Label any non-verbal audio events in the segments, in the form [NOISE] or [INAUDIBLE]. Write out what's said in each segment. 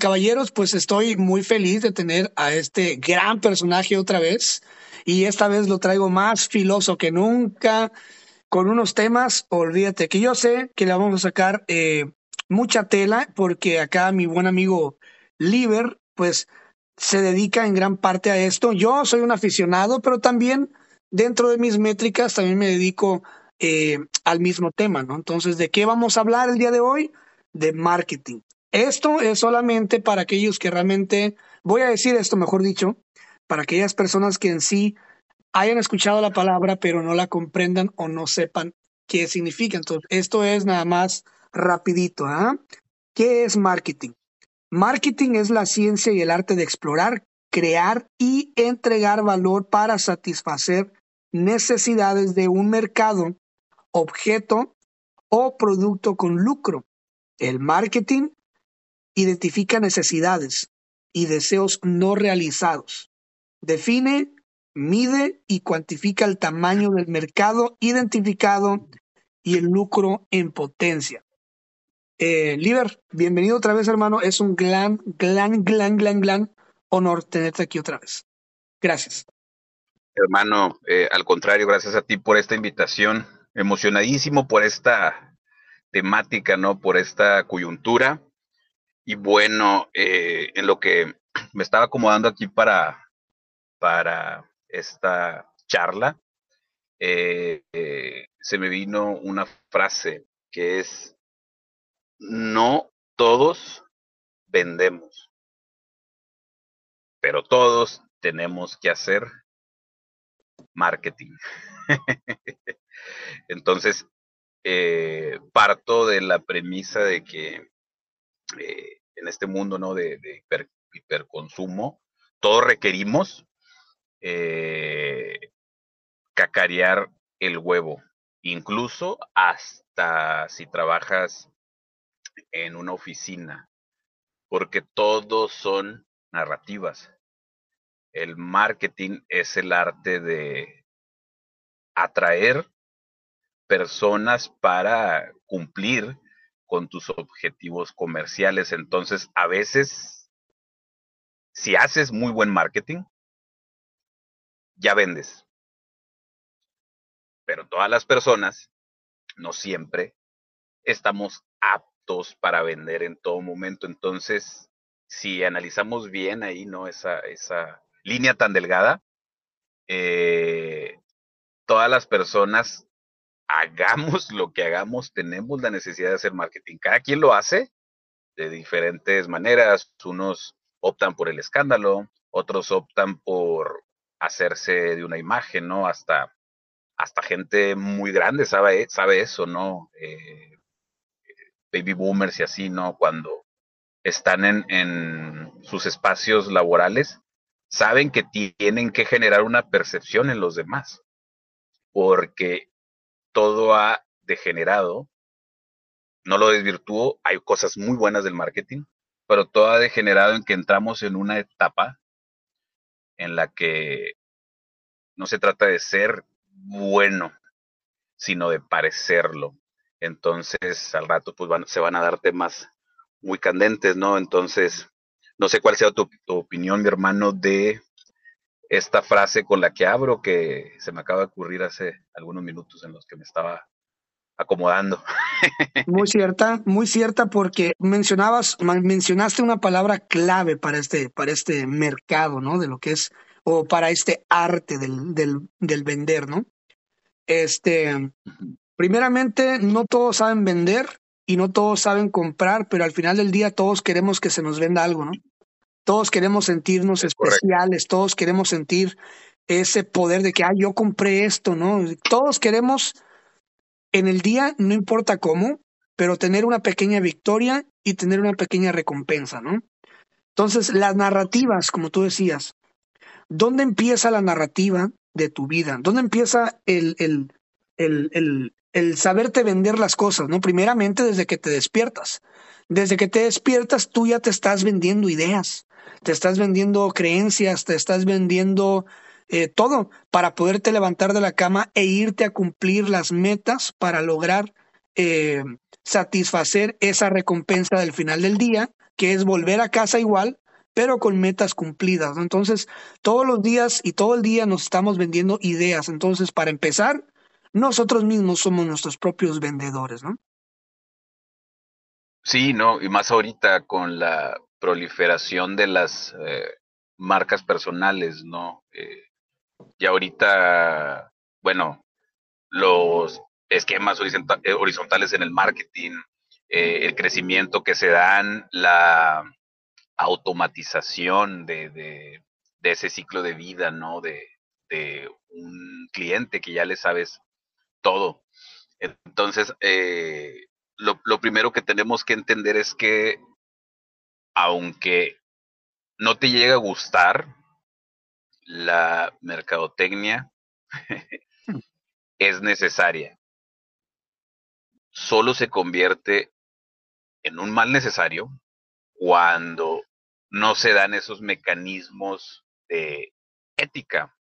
Caballeros, pues estoy muy feliz de tener a este gran personaje otra vez y esta vez lo traigo más filoso que nunca con unos temas, olvídate que yo sé que le vamos a sacar eh, mucha tela porque acá mi buen amigo Liber pues se dedica en gran parte a esto. Yo soy un aficionado, pero también dentro de mis métricas también me dedico eh, al mismo tema, ¿no? Entonces, ¿de qué vamos a hablar el día de hoy? De marketing. Esto es solamente para aquellos que realmente, voy a decir esto mejor dicho, para aquellas personas que en sí hayan escuchado la palabra pero no la comprendan o no sepan qué significa. Entonces, esto es nada más rapidito. ¿ah? ¿Qué es marketing? Marketing es la ciencia y el arte de explorar, crear y entregar valor para satisfacer necesidades de un mercado, objeto o producto con lucro. El marketing identifica necesidades y deseos no realizados. Define, mide y cuantifica el tamaño del mercado identificado y el lucro en potencia. Eh, Liber, bienvenido otra vez, hermano. Es un gran, gran, gran, gran, gran honor tenerte aquí otra vez. Gracias. Hermano, eh, al contrario, gracias a ti por esta invitación. Emocionadísimo por esta temática, ¿no? Por esta coyuntura. Y bueno, eh, en lo que [CLEARS THROAT] me estaba acomodando aquí para, para esta charla, eh, se me vino una frase que es no todos vendemos, pero todos tenemos que hacer marketing. [LAUGHS] Entonces, eh, parto de la premisa de que eh, en este mundo ¿no? de, hiperconsumo, todos requerimos eh, cacarear el huevo, incluso hasta si trabajas en una oficina, porque todos son narrativas. El marketing es el arte de atraer personas para cumplir con tus objetivos comerciales. Entonces, a veces, si haces muy buen marketing, ya vendes. Pero todas las personas, no siempre, estamos aptos para vender en todo momento. Entonces, si analizamos bien ahí, ¿no? Esa, esa línea tan delgada, eh, todas las personas, hagamos lo que hagamos, tenemos la necesidad de hacer marketing. Cada quien lo hace de diferentes maneras. Unos optan por el escándalo, otros optan por hacerse de una imagen, ¿no? Hasta, hasta gente muy grande sabe, sabe eso, ¿no? Eh, baby boomers y así, ¿no? Cuando están en, sus espacios laborales, saben que tienen que generar una percepción en los demás, porque todo ha degenerado, no lo desvirtúo, hay cosas muy buenas del marketing, pero todo ha degenerado en que entramos en una etapa en la que no se trata de ser bueno, sino de parecerlo. Entonces, al rato, pues se van a dar temas muy candentes, ¿no? Entonces, no sé cuál sea tu, opinión, mi hermano, de esta frase con la que abro, que se me acaba de ocurrir hace algunos minutos en los que me estaba acomodando. [LAUGHS] Muy cierta, muy cierta, porque mencionabas, mencionaste una palabra clave para este, para este mercado, ¿no? De lo que es, o para este arte del, del, del vender, ¿no? Este, Primeramente, no todos saben vender y no todos saben comprar, pero al final del día todos queremos que se nos venda algo, ¿no? Todos queremos sentirnos especiales, todos queremos sentir ese poder de que, ah, yo compré esto, ¿no? Todos queremos en el día, no importa cómo, pero tener una pequeña victoria y tener una pequeña recompensa, ¿no? Entonces, las narrativas, como tú decías, ¿dónde empieza la narrativa de tu vida? ¿Dónde empieza el, el, el, el saberte vender las cosas, ¿no? Primeramente desde que te despiertas. Desde que te despiertas, tú ya te estás vendiendo ideas, te estás vendiendo creencias, te estás vendiendo eh, todo para poderte levantar de la cama e irte a cumplir las metas para lograr eh, satisfacer esa recompensa del final del día, que es volver a casa igual, pero con metas cumplidas. Entonces, todos los días y todo el día nos estamos vendiendo ideas. Entonces, para empezar, nosotros mismos somos nuestros propios vendedores, ¿no? Sí, no, y más ahorita con la proliferación de las eh, marcas personales, ¿no? Eh, y ahorita, bueno, los esquemas eh, horizontales en el marketing, el crecimiento que se dan, la automatización de, de, ese ciclo de vida, ¿no? De, de, un cliente que ya le sabes todo. Entonces, eh, lo, primero que tenemos que entender es que aunque no te llegue a gustar la mercadotecnia, [LAUGHS] es necesaria. Solo se convierte en un mal necesario cuando no se dan esos mecanismos de ética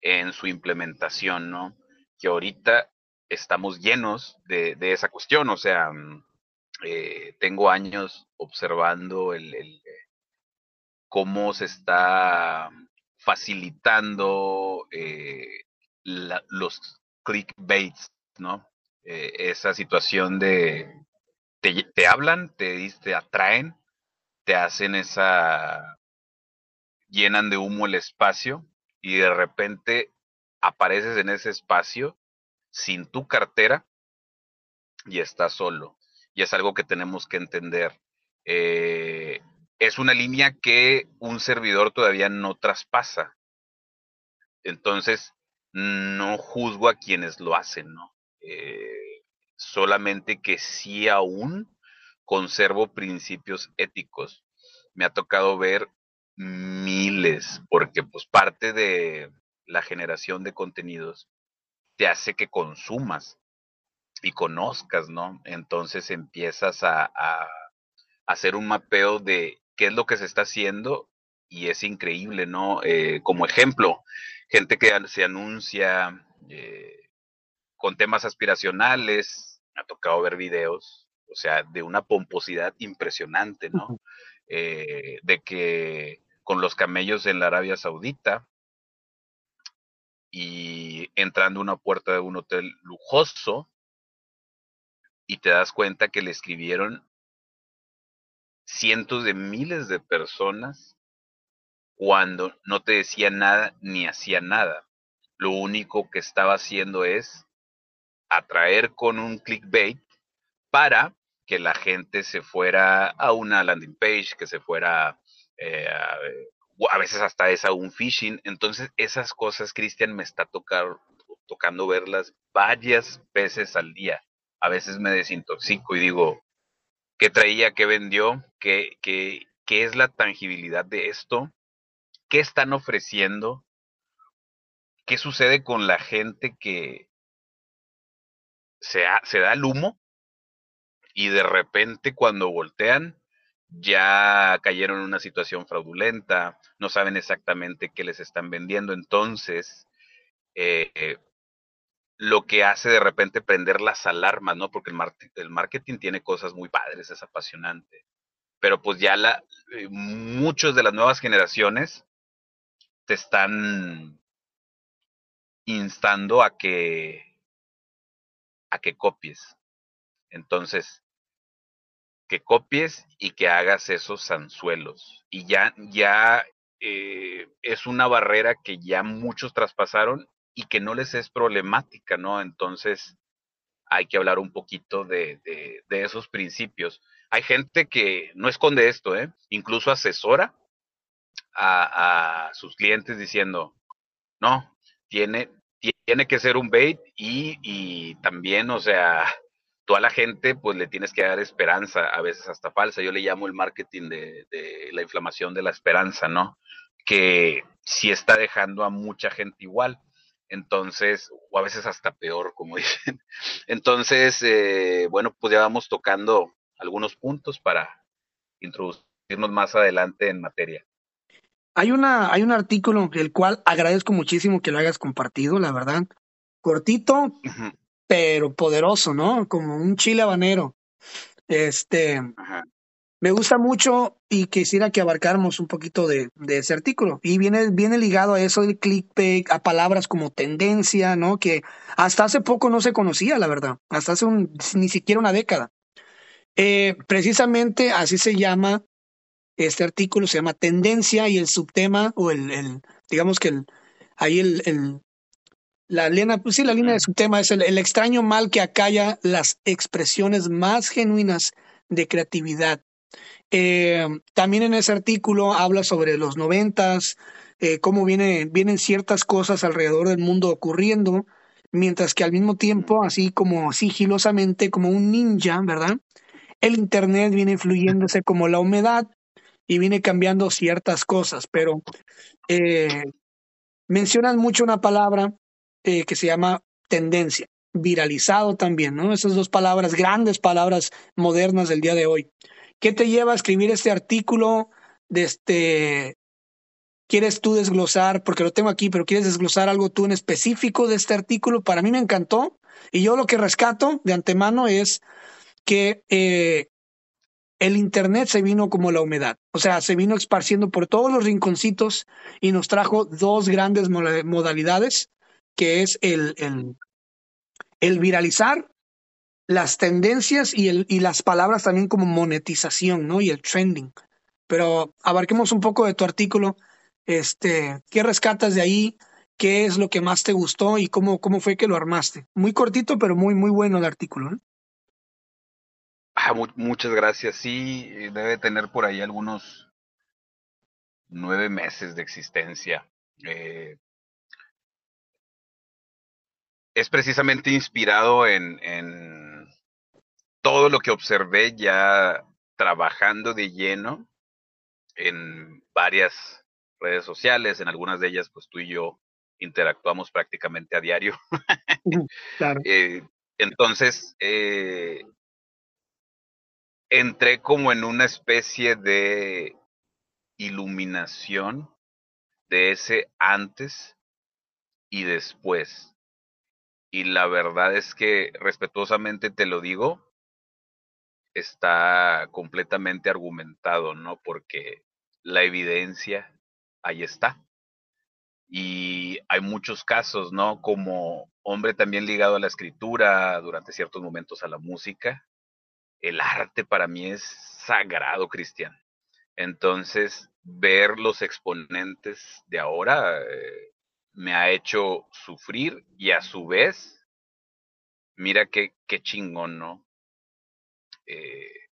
en su implementación, ¿no? Que ahorita estamos llenos de, esa cuestión. O sea, mm, eh, tengo años observando el, el, cómo se está facilitando eh, los clickbaits, ¿no? Eh, esa situación de te, te hablan, te, te atraen, te hacen esa llenan de humo el espacio y de repente apareces en ese espacio sin tu cartera y estás solo. Y es algo que tenemos que entender. Eh, es una línea que un servidor todavía no traspasa. Entonces, no juzgo a quienes lo hacen, ¿no? Eh, solamente que sí aún conservo principios éticos. Me ha tocado ver miles, porque pues parte de la generación de contenidos te hace que consumas y conozcas, ¿no? Entonces empiezas a, hacer un mapeo de qué es lo que se está haciendo y es increíble, ¿no? Eh, como ejemplo, gente que se anuncia eh, con temas aspiracionales, me ha tocado ver videos, o sea, de una pomposidad impresionante, ¿no? Eh, de que con los camellos en la Arabia Saudita, y entrando a una puerta de un hotel lujoso y te das cuenta que le escribieron cientos de miles de personas cuando no te decía nada ni hacía nada. Lo único que estaba haciendo es atraer con un clickbait para que la gente se fuera a una landing page, que se fuera eh, a, a veces hasta es a un phishing. Entonces, esas cosas, Cristian, me está tocando verlas varias veces al día. A veces me desintoxico y digo, ¿qué traía? ¿Qué vendió? ¿Qué, qué, qué es la tangibilidad de esto? ¿Qué están ofreciendo? ¿Qué sucede con la gente que se, se da el humo y de repente cuando voltean ya cayeron en una situación fraudulenta, no saben exactamente qué les están vendiendo, entonces eh, lo que hace de repente prender las alarmas, ¿no? Porque el, marketing tiene cosas muy padres, es apasionante, pero pues ya la, eh, muchos de las nuevas generaciones te están instando a que a que copies. Entonces, que copies y que hagas esos anzuelos. Y ya, ya eh, es una barrera que ya muchos traspasaron y que no les es problemática, ¿no? Entonces hay que hablar un poquito de, de, esos principios. Hay gente que no esconde esto, ¿eh? Incluso asesora a, a sus clientes diciendo, no, tiene, tiene que ser un bait y, y también, o sea, tú a la gente pues le tienes que dar esperanza, a veces hasta falsa. Yo le llamo el marketing de, la inflamación de la esperanza, ¿no? Que sí está dejando a mucha gente igual. Entonces, o a veces hasta peor, como [LAUGHS] dicen. Entonces, eh, bueno, pues ya vamos tocando algunos puntos para introducirnos más adelante en materia. Hay, una, hay un artículo el cual agradezco muchísimo que lo hayas compartido, la verdad. Cortito, pero poderoso, ¿no? Como un chile habanero. Este, me gusta mucho y quisiera que abarcáramos un poquito de, ese artículo. Y viene, viene ligado a eso del clickbait, a palabras como tendencia, ¿no? Que hasta hace poco no se conocía, la verdad. Hasta hace un, ni siquiera una década. Eh, precisamente así se llama este artículo, se llama Tendencia y el subtema, o el, digamos que el, ahí el, el la línea, pues sí, la línea de subtema es el, el extraño mal que acalla las expresiones más genuinas de creatividad eh, también en ese artículo habla sobre los noventas, eh, cómo viene, vienen ciertas cosas alrededor del mundo ocurriendo, mientras que al mismo tiempo, así como sigilosamente, como un ninja, ¿verdad? El Internet viene fluyéndose como la humedad y viene cambiando ciertas cosas, pero eh, mencionan mucho una palabra que se llama tendencia, viralizado también, ¿no? Esas dos palabras, grandes palabras modernas del día de hoy. ¿Qué te lleva a escribir este artículo? De este, ¿Quieres tú desglosar, porque lo tengo aquí, pero quieres desglosar algo tú en específico de este artículo? Para mí me encantó y yo lo que rescato de antemano es que eh, el Internet se vino como la humedad, o sea, se vino esparciendo por todos los rinconcitos y nos trajo dos grandes modalidades, que es el, el, el viralizar las tendencias y, el, y las palabras también como monetización, ¿no? Y el trending. Pero abarquemos un poco de tu artículo. Este, ¿qué rescatas de ahí? ¿Qué es lo que más te gustó y cómo, cómo fue que lo armaste? Muy cortito, pero muy, muy bueno el artículo. Ah, muchas gracias. Sí, debe tener por ahí algunos nueve meses de existencia. Eh, es precisamente inspirado en todo lo que observé ya trabajando de lleno en varias redes sociales, en algunas de ellas pues tú y yo interactuamos prácticamente a diario. claro. Eh, entonces, eh, entré como en una especie de iluminación de ese antes y después y la verdad es que respetuosamente te lo digo, está completamente argumentado, ¿no? Porque la evidencia ahí está. Y hay muchos casos, ¿no? Como hombre también ligado a la escritura, durante ciertos momentos a la música. El arte para mí es sagrado, Cristian. Entonces, ver los exponentes de ahora, eh, me ha hecho sufrir y a su vez, mira qué, qué chingón, ¿no? Eh,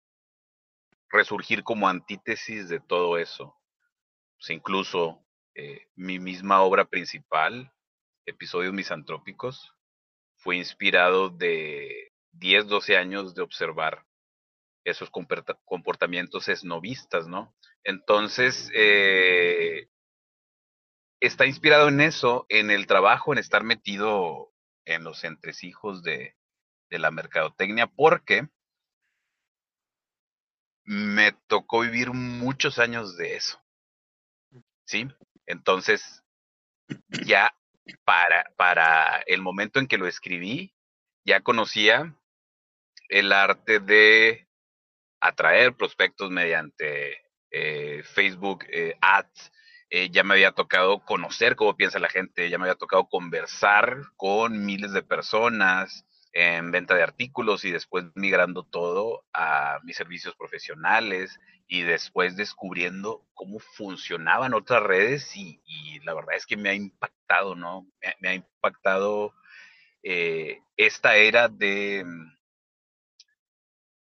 resurgir como antítesis de todo eso. Pues incluso eh, mi misma obra principal, Episodios Misantrópicos, fue inspirado de 10, 12 años de observar esos comportamientos esnovistas, ¿no? Entonces, eh, está inspirado en eso, en el trabajo, en estar metido en los entresijos de, de la mercadotecnia, porque me tocó vivir muchos años de eso. ¿Sí? Entonces, ya para, para el momento en que lo escribí, ya conocía el arte de atraer prospectos mediante eh, Facebook eh, Ads, eh, ya me había tocado conocer cómo piensa la gente, ya me había tocado conversar con miles de personas en venta de artículos y después migrando todo a mis servicios profesionales y después descubriendo cómo funcionaban otras redes y, la verdad es que me ha impactado, ¿no? Me, ha impactado eh, esta era de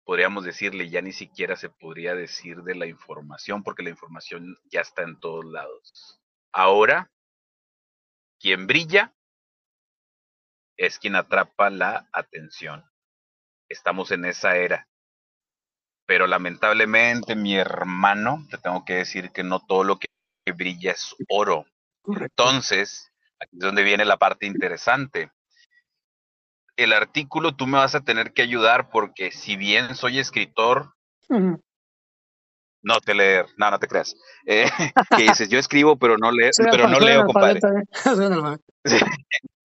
podríamos decirle, ya ni siquiera se podría decir de la información, porque la información ya está en todos lados. Ahora, quien brilla es quien atrapa la atención. Estamos en esa era. Pero lamentablemente, mi hermano, te tengo que decir que no todo lo que brilla es oro. Entonces, aquí es donde viene la parte interesante el artículo tú me vas a tener que ayudar porque si bien soy escritor, no te leer, no, no te creas. Eh, [LAUGHS] que dices, yo escribo pero no, leo, pero no leo, compadre. [LAUGHS]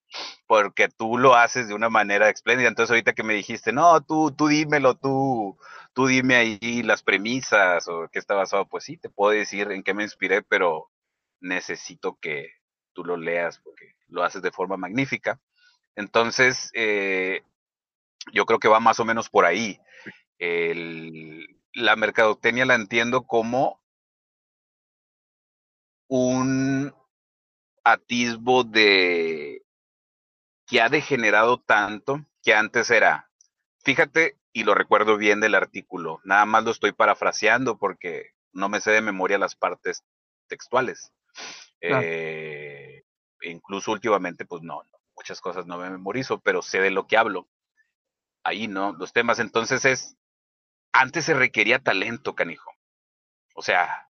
porque tú lo haces de una manera espléndida. Entonces ahorita que me dijiste, no, tú, tú dímelo, tú, tú dime ahí las premisas o qué está basado. Pues sí, te puedo decir en qué me inspiré, pero necesito que tú lo leas porque lo haces de forma magnífica. Entonces, eh, yo creo que va más o menos por ahí. la mercadotecnia la entiendo como un atisbo de que ha degenerado tanto que antes era, fíjate, y lo recuerdo bien del artículo, nada más lo estoy parafraseando porque no me sé de memoria las partes textuales. Eh, incluso últimamente, pues no, muchas cosas no me memorizo, pero sé de lo que hablo. Ahí, ¿no? Los temas. Entonces es, antes se requería talento, canijo. O sea,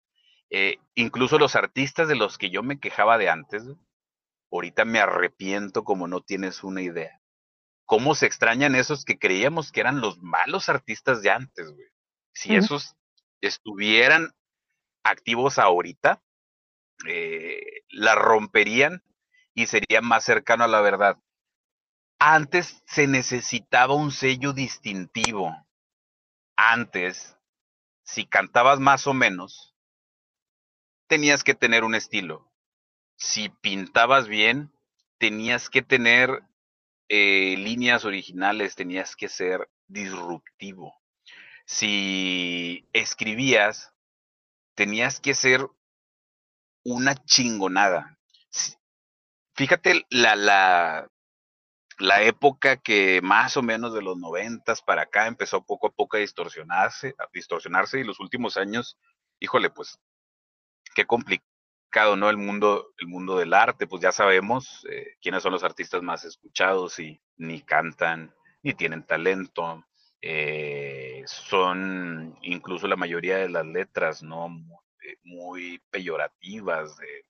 eh, incluso los artistas de los que yo me quejaba de antes, ahorita me arrepiento como no tienes una idea. ¿Cómo se extrañan esos que creíamos que eran los malos artistas de antes, güey? Si esos estuvieran activos ahorita, eh, la romperían y sería más cercano a la verdad. Antes se necesitaba un sello distintivo. Antes, si cantabas más o menos, tenías que tener un estilo. Si pintabas bien, tenías que tener eh, líneas originales, tenías que ser disruptivo. Si escribías, tenías que ser una chingonada. Fíjate la, la, la época que más o menos de los noventas para acá empezó poco a poco a distorsionarse, a distorsionarse y los últimos años, híjole, pues qué ¿no? El mundo, el mundo del arte, pues ya sabemos eh, quiénes son los artistas más escuchados y ni cantan, ni tienen talento, eh, son incluso la mayoría de las letras, ¿no? muy peyorativas, de,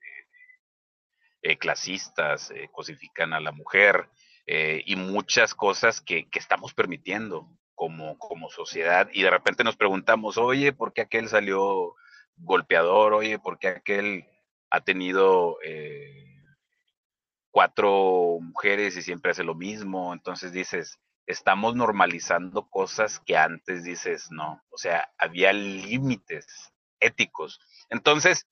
clasistas, eh, cosifican a la mujer eh, y muchas cosas que, estamos permitiendo como, como sociedad y de repente nos preguntamos, oye, ¿por qué aquel salió golpeador? Oye, ¿por qué aquel ha tenido eh, cuatro mujeres y siempre hace lo mismo? Entonces dices, estamos normalizando cosas que antes dices, no, o sea, había límites éticos. Entonces,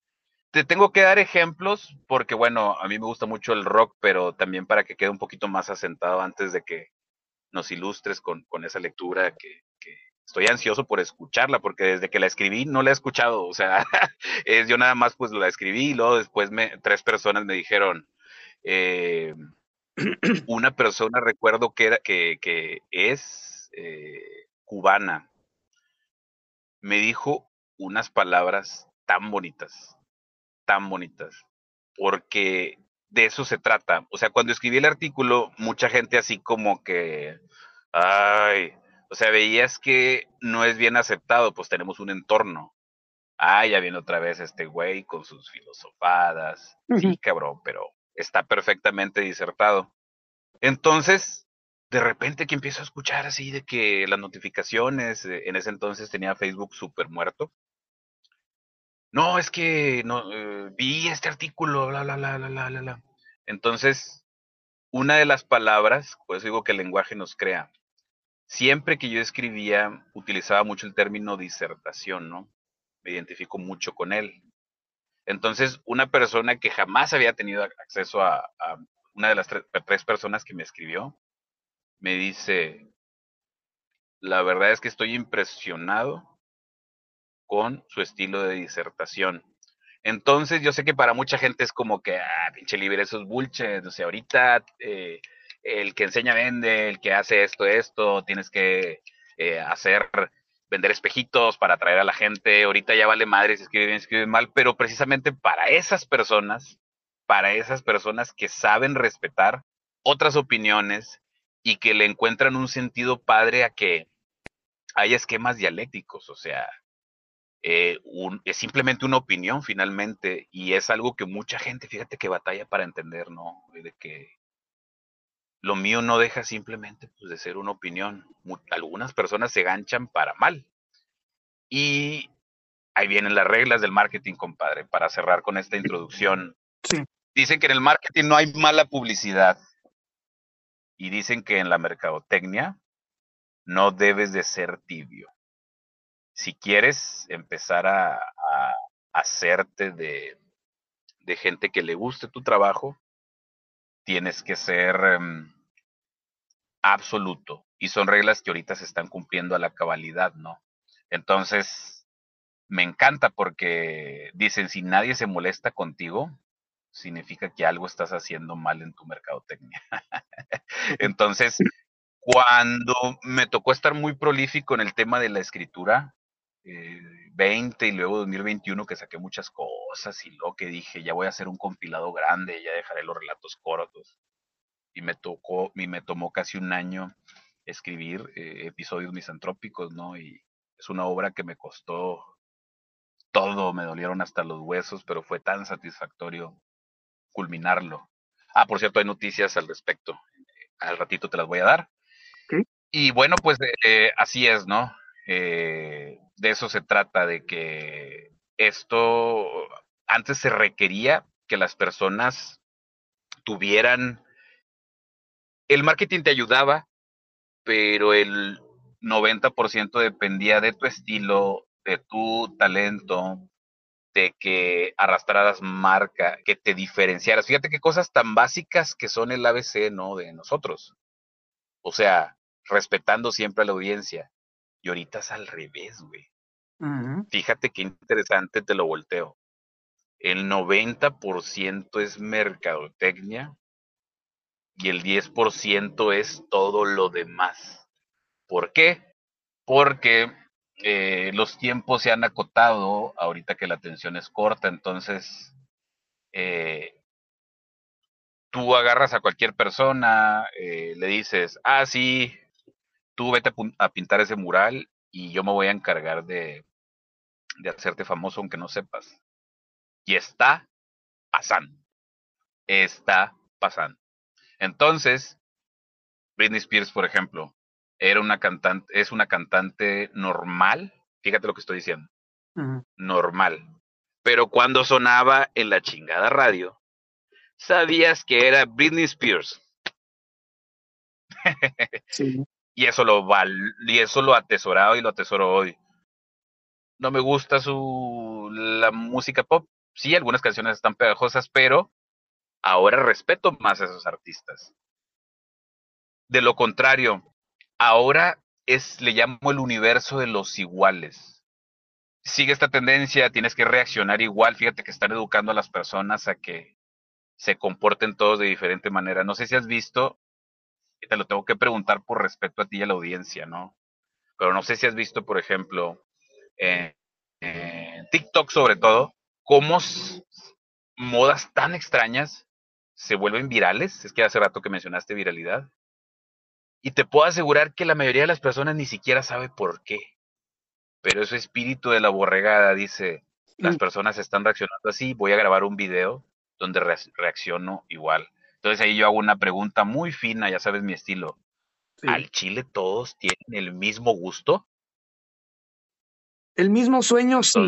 te tengo que dar ejemplos porque, bueno, a mí me gusta mucho el rock, pero también para que quede un poquito más asentado antes de que nos ilustres con, esa lectura que, estoy ansioso por escucharla porque desde que la escribí no la he escuchado, o sea, [LAUGHS] yo nada más pues la escribí y luego después me, tres personas me dijeron, eh, [CLEARS THROAT] una persona recuerdo que, era, que es eh, cubana, me dijo unas palabras tan bonitas, tan bonitas, porque de eso se trata. O sea, cuando escribí el artículo, mucha gente así como que, ay, o sea, veías que no es bien aceptado, pues tenemos un entorno. Ay, ya viene otra vez este güey con sus filosofadas. Sí, cabrón, pero está perfectamente disertado. Entonces, de repente que empiezo a escuchar así de que las notificaciones, eh, en ese entonces tenía Facebook súper muerto, no, es que no, eh, vi este artículo, bla, bla, bla, bla, bla, bla. Entonces, una de las palabras, pues digo que el lenguaje nos crea. Siempre que yo escribía, utilizaba mucho el término disertación, ¿no? Me identifico mucho con él. Entonces, una persona que jamás había tenido acceso a, una de las tres personas que me escribió, me dice, la verdad es que estoy impresionado con su estilo de disertación. Entonces, yo sé que para mucha gente es como que, ah, pinche libre, eso es bullshit. O sea, ahorita eh, el que enseña vende, el que hace esto, esto, tienes que eh, hacer, vender espejitos para atraer a la gente. Ahorita ya vale madre si escribe bien, escribe mal, pero precisamente para esas personas, para esas personas que saben respetar otras opiniones y que le encuentran un sentido padre a que hay esquemas dialécticos, o sea, eh, es simplemente una opinión finalmente y es algo que mucha gente, fíjate que batalla para entender, ¿no? De que lo mío no deja simplemente pues, de ser una opinión. Algunas personas se ganchan para mal. Y ahí vienen las reglas del marketing, compadre, para cerrar con esta introducción. Dicen que en el marketing no hay mala publicidad. Y dicen que en la mercadotecnia no debes de ser tibio. si quieres empezar a, hacerte de, de, gente que le guste tu trabajo, tienes que ser em, absoluto. Y son reglas que ahorita se están cumpliendo a la cabalidad, ¿no? Entonces, me encanta porque dicen, si nadie se molesta contigo, significa que algo estás haciendo mal en tu mercadotecnia. [LAUGHS] Entonces, cuando me tocó estar muy prolífico en el tema de la escritura, eh, y luego 2021 que saqué muchas cosas y lo que dije, ya voy a hacer un compilado grande, ya dejaré los relatos cortos. Y me tocó, y me tomó casi un año escribir eh, episodios misantrópicos, ¿no? Y es una obra que me costó todo, me dolieron hasta los huesos, pero fue tan satisfactorio culminarlo. Ah, por cierto, hay noticias al respecto. Al ratito te las voy a dar. Y bueno, pues eh, así es, ¿no? Eh, de eso se trata, de que esto antes se requería que las personas tuvieran, el marketing te ayudaba, pero el 90% dependía de tu estilo, de tu talento, de que arrastraras marca, que te diferenciaras. Fíjate qué cosas tan básicas que son el ABC, ¿no? De nosotros. O sea, respetando siempre a la audiencia. Y ahorita es al revés, güey. Fíjate qué interesante, te lo volteo. El 90% es mercadotecnia y el 10% es todo lo demás. ¿Por qué? Porque eh, los tiempos se han acotado ahorita que la atención es corta, entonces eh, tú agarras a cualquier persona, eh, le dices, ah, sí, tú vete a, pintar ese mural y yo me voy a encargar de, de hacerte famoso aunque no sepas. Y está pasando. Está pasando. Entonces, Britney Spears, por ejemplo, era una cantante, es una cantante normal, fíjate lo que estoy diciendo, normal. Pero cuando sonaba en la chingada radio, sabías que era Britney Spears. sí. [LAUGHS] Y eso lo val y eso lo atesoraba y lo atesoro hoy. No me gusta su la música pop. Sí, algunas canciones están pegajosas, pero ahora respeto más a esos artistas. De lo contrario, ahora es, le llamo el universo de los iguales. Sigue esta tendencia, tienes que reaccionar igual. Fíjate que están educando a las personas a que se comporten todos de diferente manera. No sé si has visto, y te lo tengo que preguntar por respeto a ti y a la audiencia, ¿no? Pero no sé si has visto, por ejemplo, en TikTok sobre todo, cómo modas tan extrañas se vuelven virales. Es que hace rato que mencionaste viralidad. Y te puedo asegurar que la mayoría de las personas ni siquiera sabe por qué. Pero ese espíritu de la borregada dice, las mm. personas están reaccionando así, voy a grabar un video donde reacciono igual. Entonces ahí yo hago una pregunta muy fina, ya sabes mi estilo. ¿Al Chile todos tienen el mismo gusto? El mismo sueño, sí.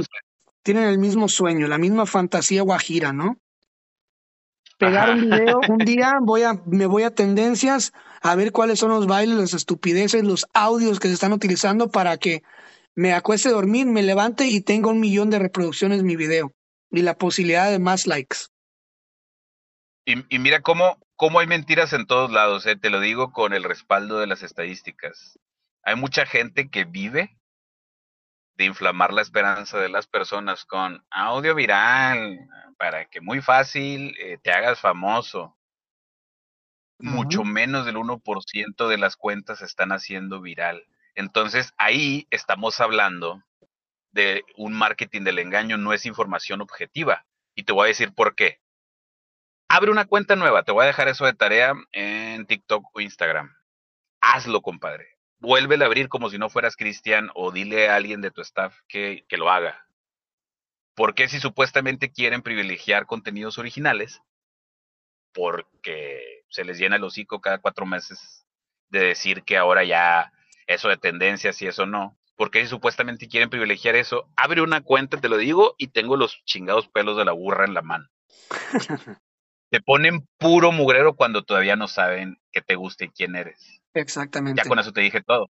Tienen el mismo sueño, la misma fantasía guajira, ¿no? pegar un video. Un día voy a, me voy a tendencias a ver cuáles son los bailes, las estupideces, los audios que se están utilizando para que me acueste a dormir, me levante y tenga un millón de reproducciones mi video y la posibilidad de más likes. Y, mira cómo, cómo hay mentiras en todos lados, eh, te lo digo con el respaldo de las estadísticas. Hay mucha gente que vive de inflamar la esperanza de las personas con audio viral, para que muy fácil eh, te hagas famoso. Mucho menos del 1% de las cuentas están haciendo viral. Entonces ahí estamos hablando de un marketing del engaño, no es información objetiva. Y te voy a decir por qué. Abre una cuenta nueva, te voy a dejar eso de tarea en TikTok o Instagram. Hazlo, compadre vuélvele a abrir como si no fueras Cristian o dile a alguien de tu staff que, que lo haga. ¿Por qué si supuestamente quieren privilegiar contenidos originales? Porque se les llena el hocico cada cuatro meses de decir que ahora ya eso de tendencias y eso no. ¿Por qué si supuestamente quieren privilegiar eso? Abre una cuenta, te lo digo, y tengo los chingados pelos de la burra en la mano. [LAUGHS] te ponen puro mugrero cuando todavía no saben que te gusta y quién eres. Exactamente. Ya con eso te dije todo.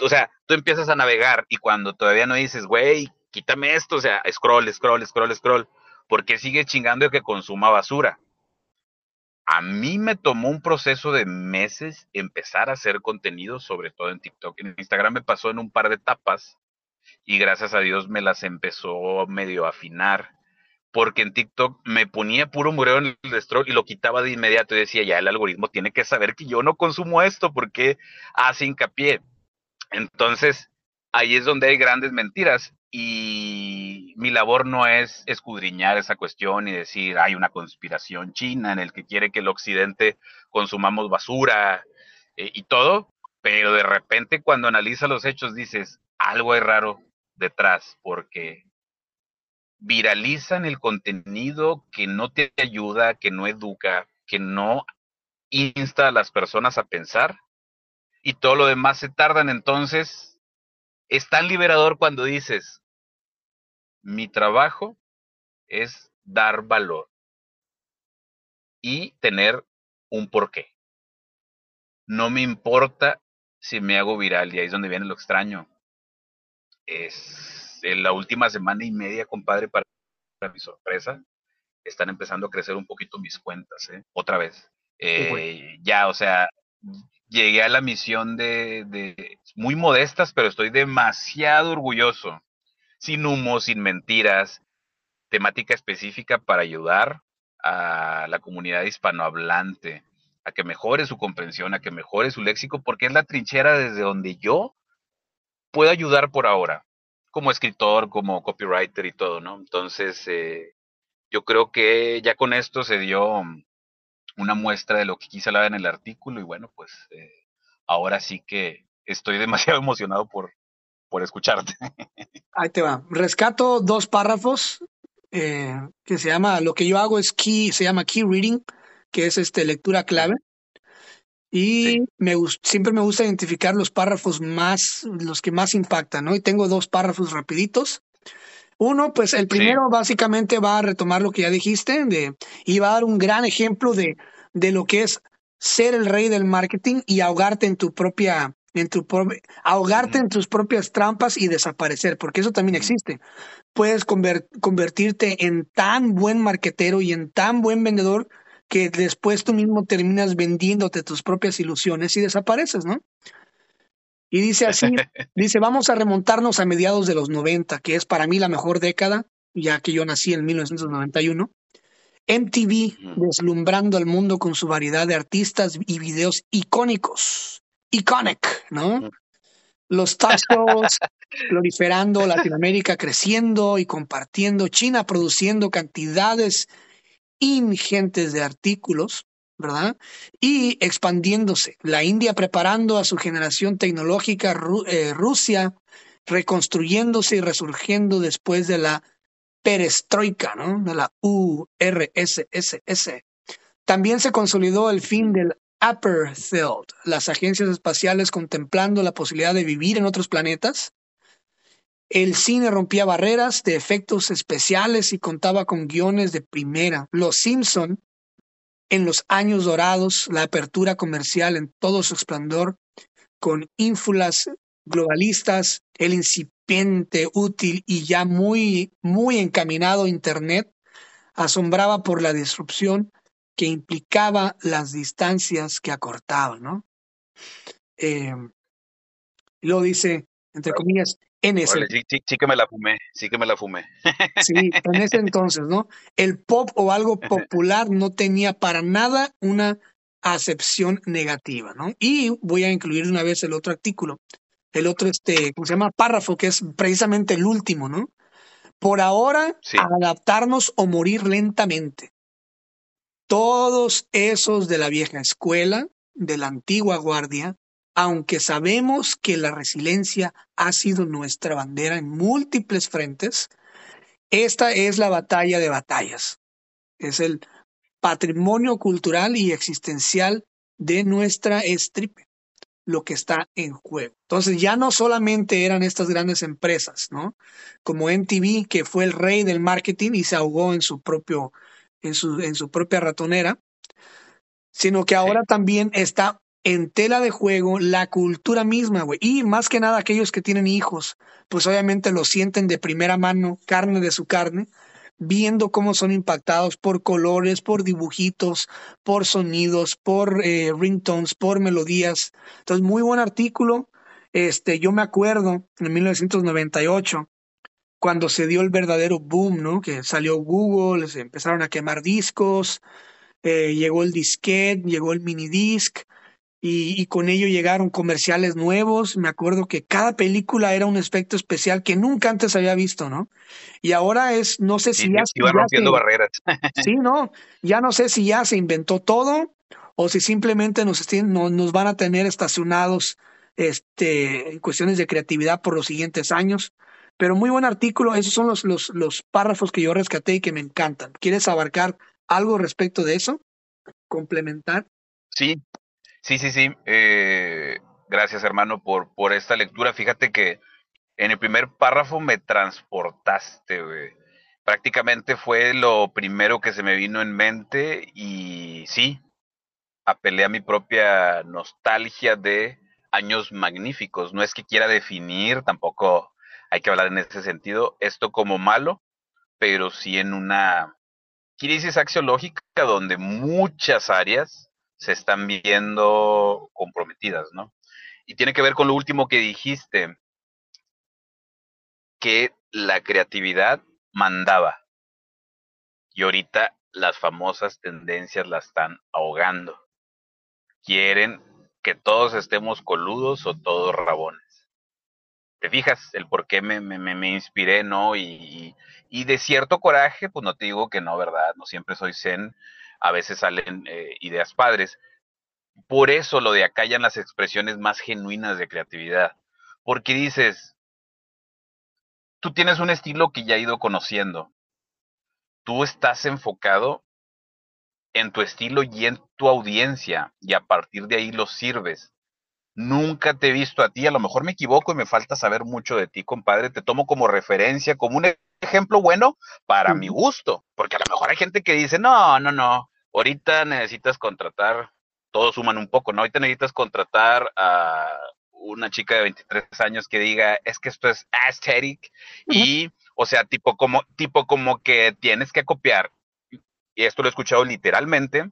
o sea, tú empiezas a navegar y cuando todavía no dices, güey, quítame esto, o sea, scroll, scroll, scroll, scroll, porque sigue chingando que consuma basura. A mí me tomó un proceso de meses empezar a hacer contenido, sobre todo en TikTok. En Instagram me pasó en un par de etapas y gracias a Dios me las empezó medio a afinar. Porque en TikTok me ponía puro mureo en el scroll y lo quitaba de inmediato y decía, ya el algoritmo tiene que saber que yo no consumo esto porque hace hincapié. Entonces, ahí es donde hay grandes mentiras y mi labor no es escudriñar esa cuestión y decir hay una conspiración china en el que quiere que el occidente consumamos basura eh, y todo, pero de repente cuando analiza los hechos dices algo es raro detrás porque viralizan el contenido que no te ayuda, que no educa, que no insta a las personas a pensar y todo lo demás se tardan entonces es tan liberador cuando dices, mi trabajo es dar valor y tener un porqué. No me importa si me hago viral y ahí es donde viene lo extraño. Es en la última semana y media, compadre, para, mi sorpresa, están empezando a crecer un poquito mis cuentas, ¿eh? otra vez. Eh, ya, o sea, llegué a la misión de, muy modestas, pero estoy demasiado orgulloso, sin humo, sin mentiras, temática específica para ayudar a la comunidad hispanohablante a que mejore su comprensión, a que mejore su léxico, porque es la trinchera desde donde yo puedo ayudar por ahora, como escritor, como copywriter y todo, ¿no? Entonces, eh, yo creo que ya con esto se dio una muestra de lo que quise hablar en el artículo y bueno, pues eh, ahora sí que estoy [LAUGHS] demasiado emocionado por, por escucharte. [LAUGHS] Ahí te va. Rescato dos párrafos eh, que se llama, lo que yo hago es key, se llama key reading, que es este lectura clave. Y me siempre me gusta identificar los párrafos más, los que más impactan, ¿no? Y tengo dos párrafos rapiditos. Uno, pues el primero básicamente va a retomar lo que ya dijiste de, y va a dar un gran ejemplo de, de lo que es ser el rey del marketing y ahogarte en tu propia, en tu ahogarte en tus propias trampas y desaparecer, porque eso también existe. Puedes convertirte en tan buen marketero y en tan buen vendedor que después tú mismo terminas vendiéndote tus propias ilusiones y desapareces, ¿no? Y dice así, [LAUGHS] dice, vamos a remontarnos a mediados de los 90, que es para mí la mejor década, ya que yo nací en 1991. MTV deslumbrando al mundo con su variedad de artistas y videos icónicos. Iconic, ¿no? Los tachos glorificando [LAUGHS] Latinoamérica creciendo y compartiendo, China produciendo cantidades ingentes de artículos ¿verdad? Y expandiéndose. La India preparando a su generación tecnológica, eh, Rusia reconstruyéndose y resurgiendo después de la perestroika, ¿no? De la URSS. También se consolidó el fin del Upper las agencias espaciales contemplando la posibilidad de vivir en otros planetas. El cine rompía barreras de efectos especiales y contaba con guiones de primera. Los Simpson en los años dorados, la apertura comercial en todo su esplendor, con ínfulas globalistas, el incipiente, útil y ya muy, muy encaminado Internet, asombraba por la disrupción que implicaba las distancias que acortaban, ¿no? Eh, luego dice, entre comillas, en ese. sí, sí, que me la fumé, sí que me la fumé. Sí, en ese entonces, ¿no? El pop o algo popular no tenía para nada una acepción negativa, ¿no? Y voy a incluir una vez el otro artículo, el otro, este, ¿cómo se llama? Párrafo, que es precisamente el último, ¿no? Por ahora, adaptarnos o morir lentamente. Todos esos de la vieja escuela, de la antigua guardia, aunque sabemos que la resiliencia ha sido nuestra bandera en múltiples frentes, esta es la batalla de batallas. Es el patrimonio cultural y existencial de nuestra estripe, lo que está en juego. Entonces ya no solamente eran estas grandes empresas, ¿no? Como MTV, que fue el rey del marketing y se ahogó en su propio, en su, en su propia ratonera, sino que ahora también está en tela de juego la cultura misma, güey. Y más que nada aquellos que tienen hijos, pues obviamente lo sienten de primera mano, carne de su carne, viendo cómo son impactados por colores, por dibujitos, por sonidos, por eh, ringtones, por melodías. Entonces, muy buen artículo. Este, yo me acuerdo en 1998 cuando se dio el verdadero boom, ¿no? Que salió Google, se empezaron a quemar discos, eh, llegó el disquete, llegó el minidisc, y, y, con ello llegaron comerciales nuevos. Me acuerdo que cada película era un efecto especial que nunca antes había visto, ¿no? Y ahora es, no sé si Sí, ya, iba ya rompiendo se, barreras. [LAUGHS] sí, no, ya no sé si ya se inventó todo o si simplemente nos, estén- no- nos van a tener estacionados este, en cuestiones de creatividad por los siguientes años. Pero muy buen artículo, esos son los, los, los párrafos que yo rescaté y que me encantan. ¿Quieres abarcar algo respecto de eso? ¿Complementar? Sí, sí, sí, sí. eh, gracias, hermano, por, por esta lectura. Fíjate que en el primer párrafo me transportaste, güey. Prácticamente fue lo primero que se me vino en mente y sí, apelé a mi propia nostalgia de años magníficos. No es que quiera definir, tampoco hay que hablar en ese sentido, esto como malo, pero sí en una crisis axiológica donde muchas áreas se están viendo comprometidas, ¿no? Y tiene que ver con lo último que dijiste, que la creatividad mandaba y ahorita las famosas tendencias la están ahogando. Quieren que todos estemos coludos o todos rabones. ¿Te fijas el por qué me, inspiré, no? Y, y de cierto coraje, pues no te digo que no, ¿verdad? No siempre soy zen, a veces salen eh, ideas padres. Por eso lo de acá ya las expresiones más genuinas de creatividad. Porque dices, tú tienes un estilo que ya he ido conociendo. Tú estás enfocado en tu estilo y en tu audiencia y a partir de ahí lo sirves. Nunca te he visto a ti, a lo mejor me equivoco y me falta saber mucho de ti, compadre. Te tomo como referencia, como un ejemplo bueno para mi gusto, porque a lo mejor hay gente que dice, no, no, no, ahorita necesitas contratar, todos suman un poco, ¿no? Ahorita necesitas contratar a una chica de 23 años que diga, es que esto es aesthetic y, o sea, tipo como, tipo como que tienes que copiar, y esto lo he escuchado literalmente,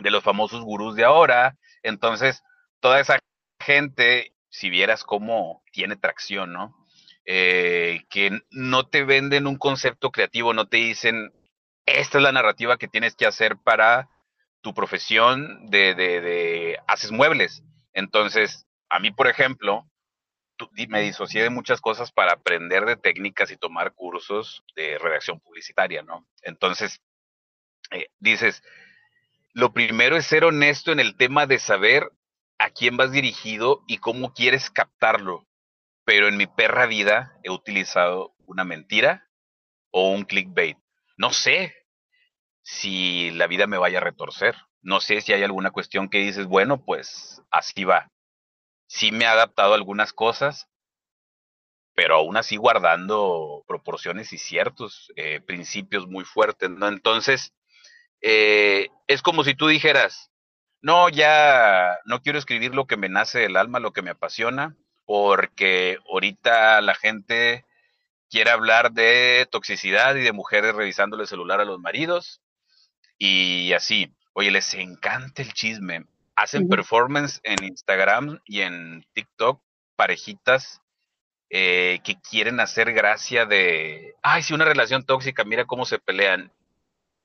de los famosos gurús de ahora, entonces, toda esa gente, si vieras cómo tiene tracción, ¿no? Eh, que no te venden un concepto creativo, no te dicen, esta es la narrativa que tienes que hacer para tu profesión de, de, de haces muebles. Entonces, a mí, por ejemplo, me disocié de muchas cosas para aprender de técnicas y tomar cursos de redacción publicitaria, ¿no? Entonces, eh, dices, lo primero es ser honesto en el tema de saber a quién vas dirigido y cómo quieres captarlo. Pero en mi perra vida he utilizado una mentira o un clickbait. No sé si la vida me vaya a retorcer. No sé si hay alguna cuestión que dices, bueno, pues así va. Sí me ha adaptado a algunas cosas, pero aún así guardando proporciones y ciertos eh, principios muy fuertes. Entonces, eh, es como si tú dijeras, no, ya no quiero escribir lo que me nace del alma, lo que me apasiona, porque ahorita la gente quiere hablar de toxicidad y de mujeres revisándole el celular a los maridos y así. Oye, les encanta el chisme. Hacen ujú. performance en Instagram y en TikTok, parejitas eh, que quieren hacer gracia de, ay, si una relación tóxica, mira cómo se pelean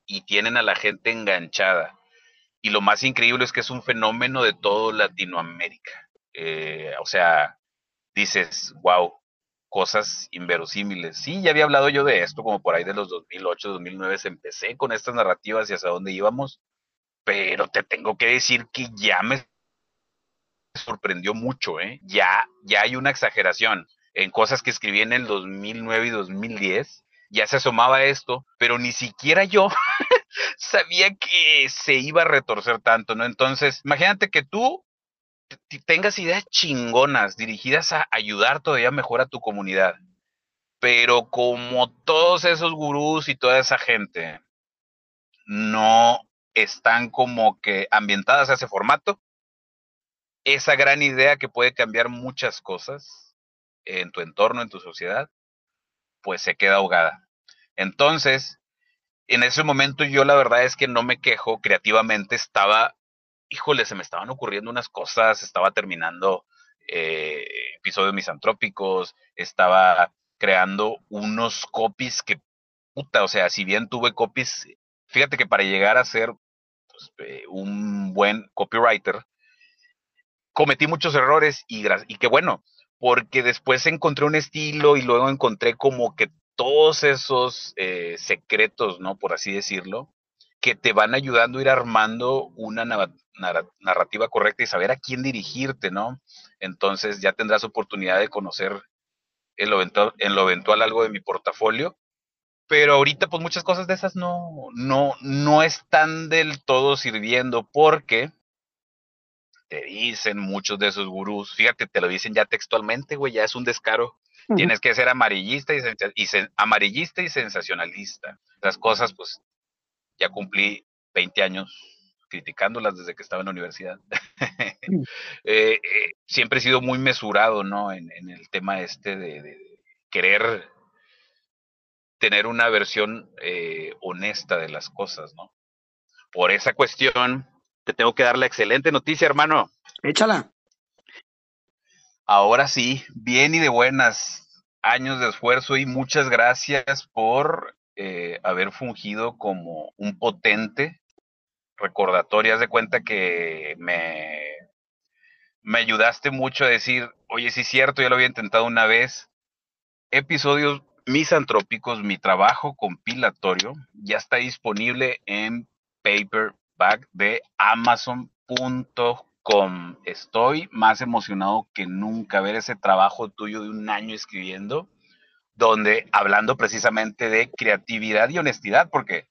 y tienen a la gente enganchada. Y lo más increíble es que es un fenómeno de todo Latinoamérica. Eh, o sea, dices, wow, cosas inverosímiles. Sí, ya había hablado yo de esto como por ahí de los 2008, 2009, empecé con estas narrativas y hacia dónde íbamos, pero te tengo que decir que ya me sorprendió mucho, ¿eh? Ya, ya hay una exageración en cosas que escribí en el 2009 y 2010. Ya se asomaba esto, pero ni siquiera yo [LAUGHS] sabía que se iba a retorcer tanto, ¿no? Entonces, imagínate que tú tengas ideas chingonas dirigidas a ayudar todavía mejor a tu comunidad, pero como todos esos gurús y toda esa gente no están como que ambientadas a ese formato, esa gran idea que puede cambiar muchas cosas en tu entorno, en tu sociedad, pues se queda ahogada. Entonces, en ese momento yo la verdad es que no me quejo, creativamente estaba, híjole, se me estaban ocurriendo unas cosas, estaba terminando eh, episodios misantrópicos, estaba creando unos copies que, puta, o sea, si bien tuve copies, fíjate que para llegar a ser pues, eh, un buen copywriter, cometí muchos errores y, y qué bueno, porque después encontré un estilo y luego encontré como que todos esos eh, secretos, ¿no? Por así decirlo, que te van ayudando a ir armando una narrativa correcta y saber a quién dirigirte, ¿no? Entonces ya tendrás oportunidad de conocer en lo eventual, en lo eventual algo de mi portafolio. Pero ahorita, pues muchas cosas de esas no, no, no están del todo sirviendo porque te dicen muchos de esos gurús, fíjate, te lo dicen ya textualmente, güey, ya es un descaro. Tienes que ser amarillista y, y amarillista y sensacionalista. Las cosas, pues, ya cumplí 20 años criticándolas desde que estaba en la universidad. [LAUGHS] Eh, eh, siempre he sido muy mesurado, ¿no? En, el tema este de, querer tener una versión eh, honesta de las cosas, ¿no? Por esa cuestión, te tengo que dar la excelente noticia, hermano. Échala. Ahora sí, bien y de buenas. Años de esfuerzo y muchas gracias por eh, haber fungido como un potente recordatorio. Haz de cuenta que me, me ayudaste mucho a decir, oye, sí es cierto, ya lo había intentado una vez. Episodios misantrópicos, mi trabajo compilatorio, ya está disponible en paperback de amazon.com Estoy más emocionado que nunca ver ese trabajo tuyo de un año escribiendo, donde hablando precisamente de creatividad y honestidad, porque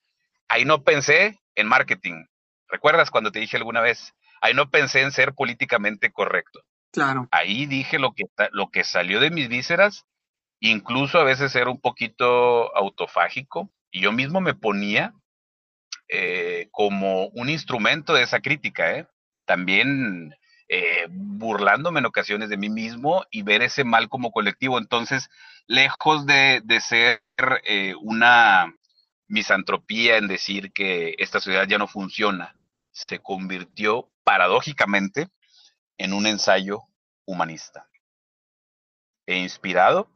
ahí no pensé en marketing. ¿Recuerdas cuando te dije alguna vez? Ahí no pensé en ser políticamente correcto. Claro. Ahí dije lo que, lo que salió de mis vísceras, incluso a veces era un poquito autofágico, y yo mismo me ponía eh, como un instrumento de esa crítica, ¿eh? también eh, burlándome en ocasiones de mí mismo y ver ese mal como colectivo. Entonces, lejos de, ser eh, una misantropía en decir que esta sociedad ya no funciona, se convirtió paradójicamente en un ensayo humanista. E inspirado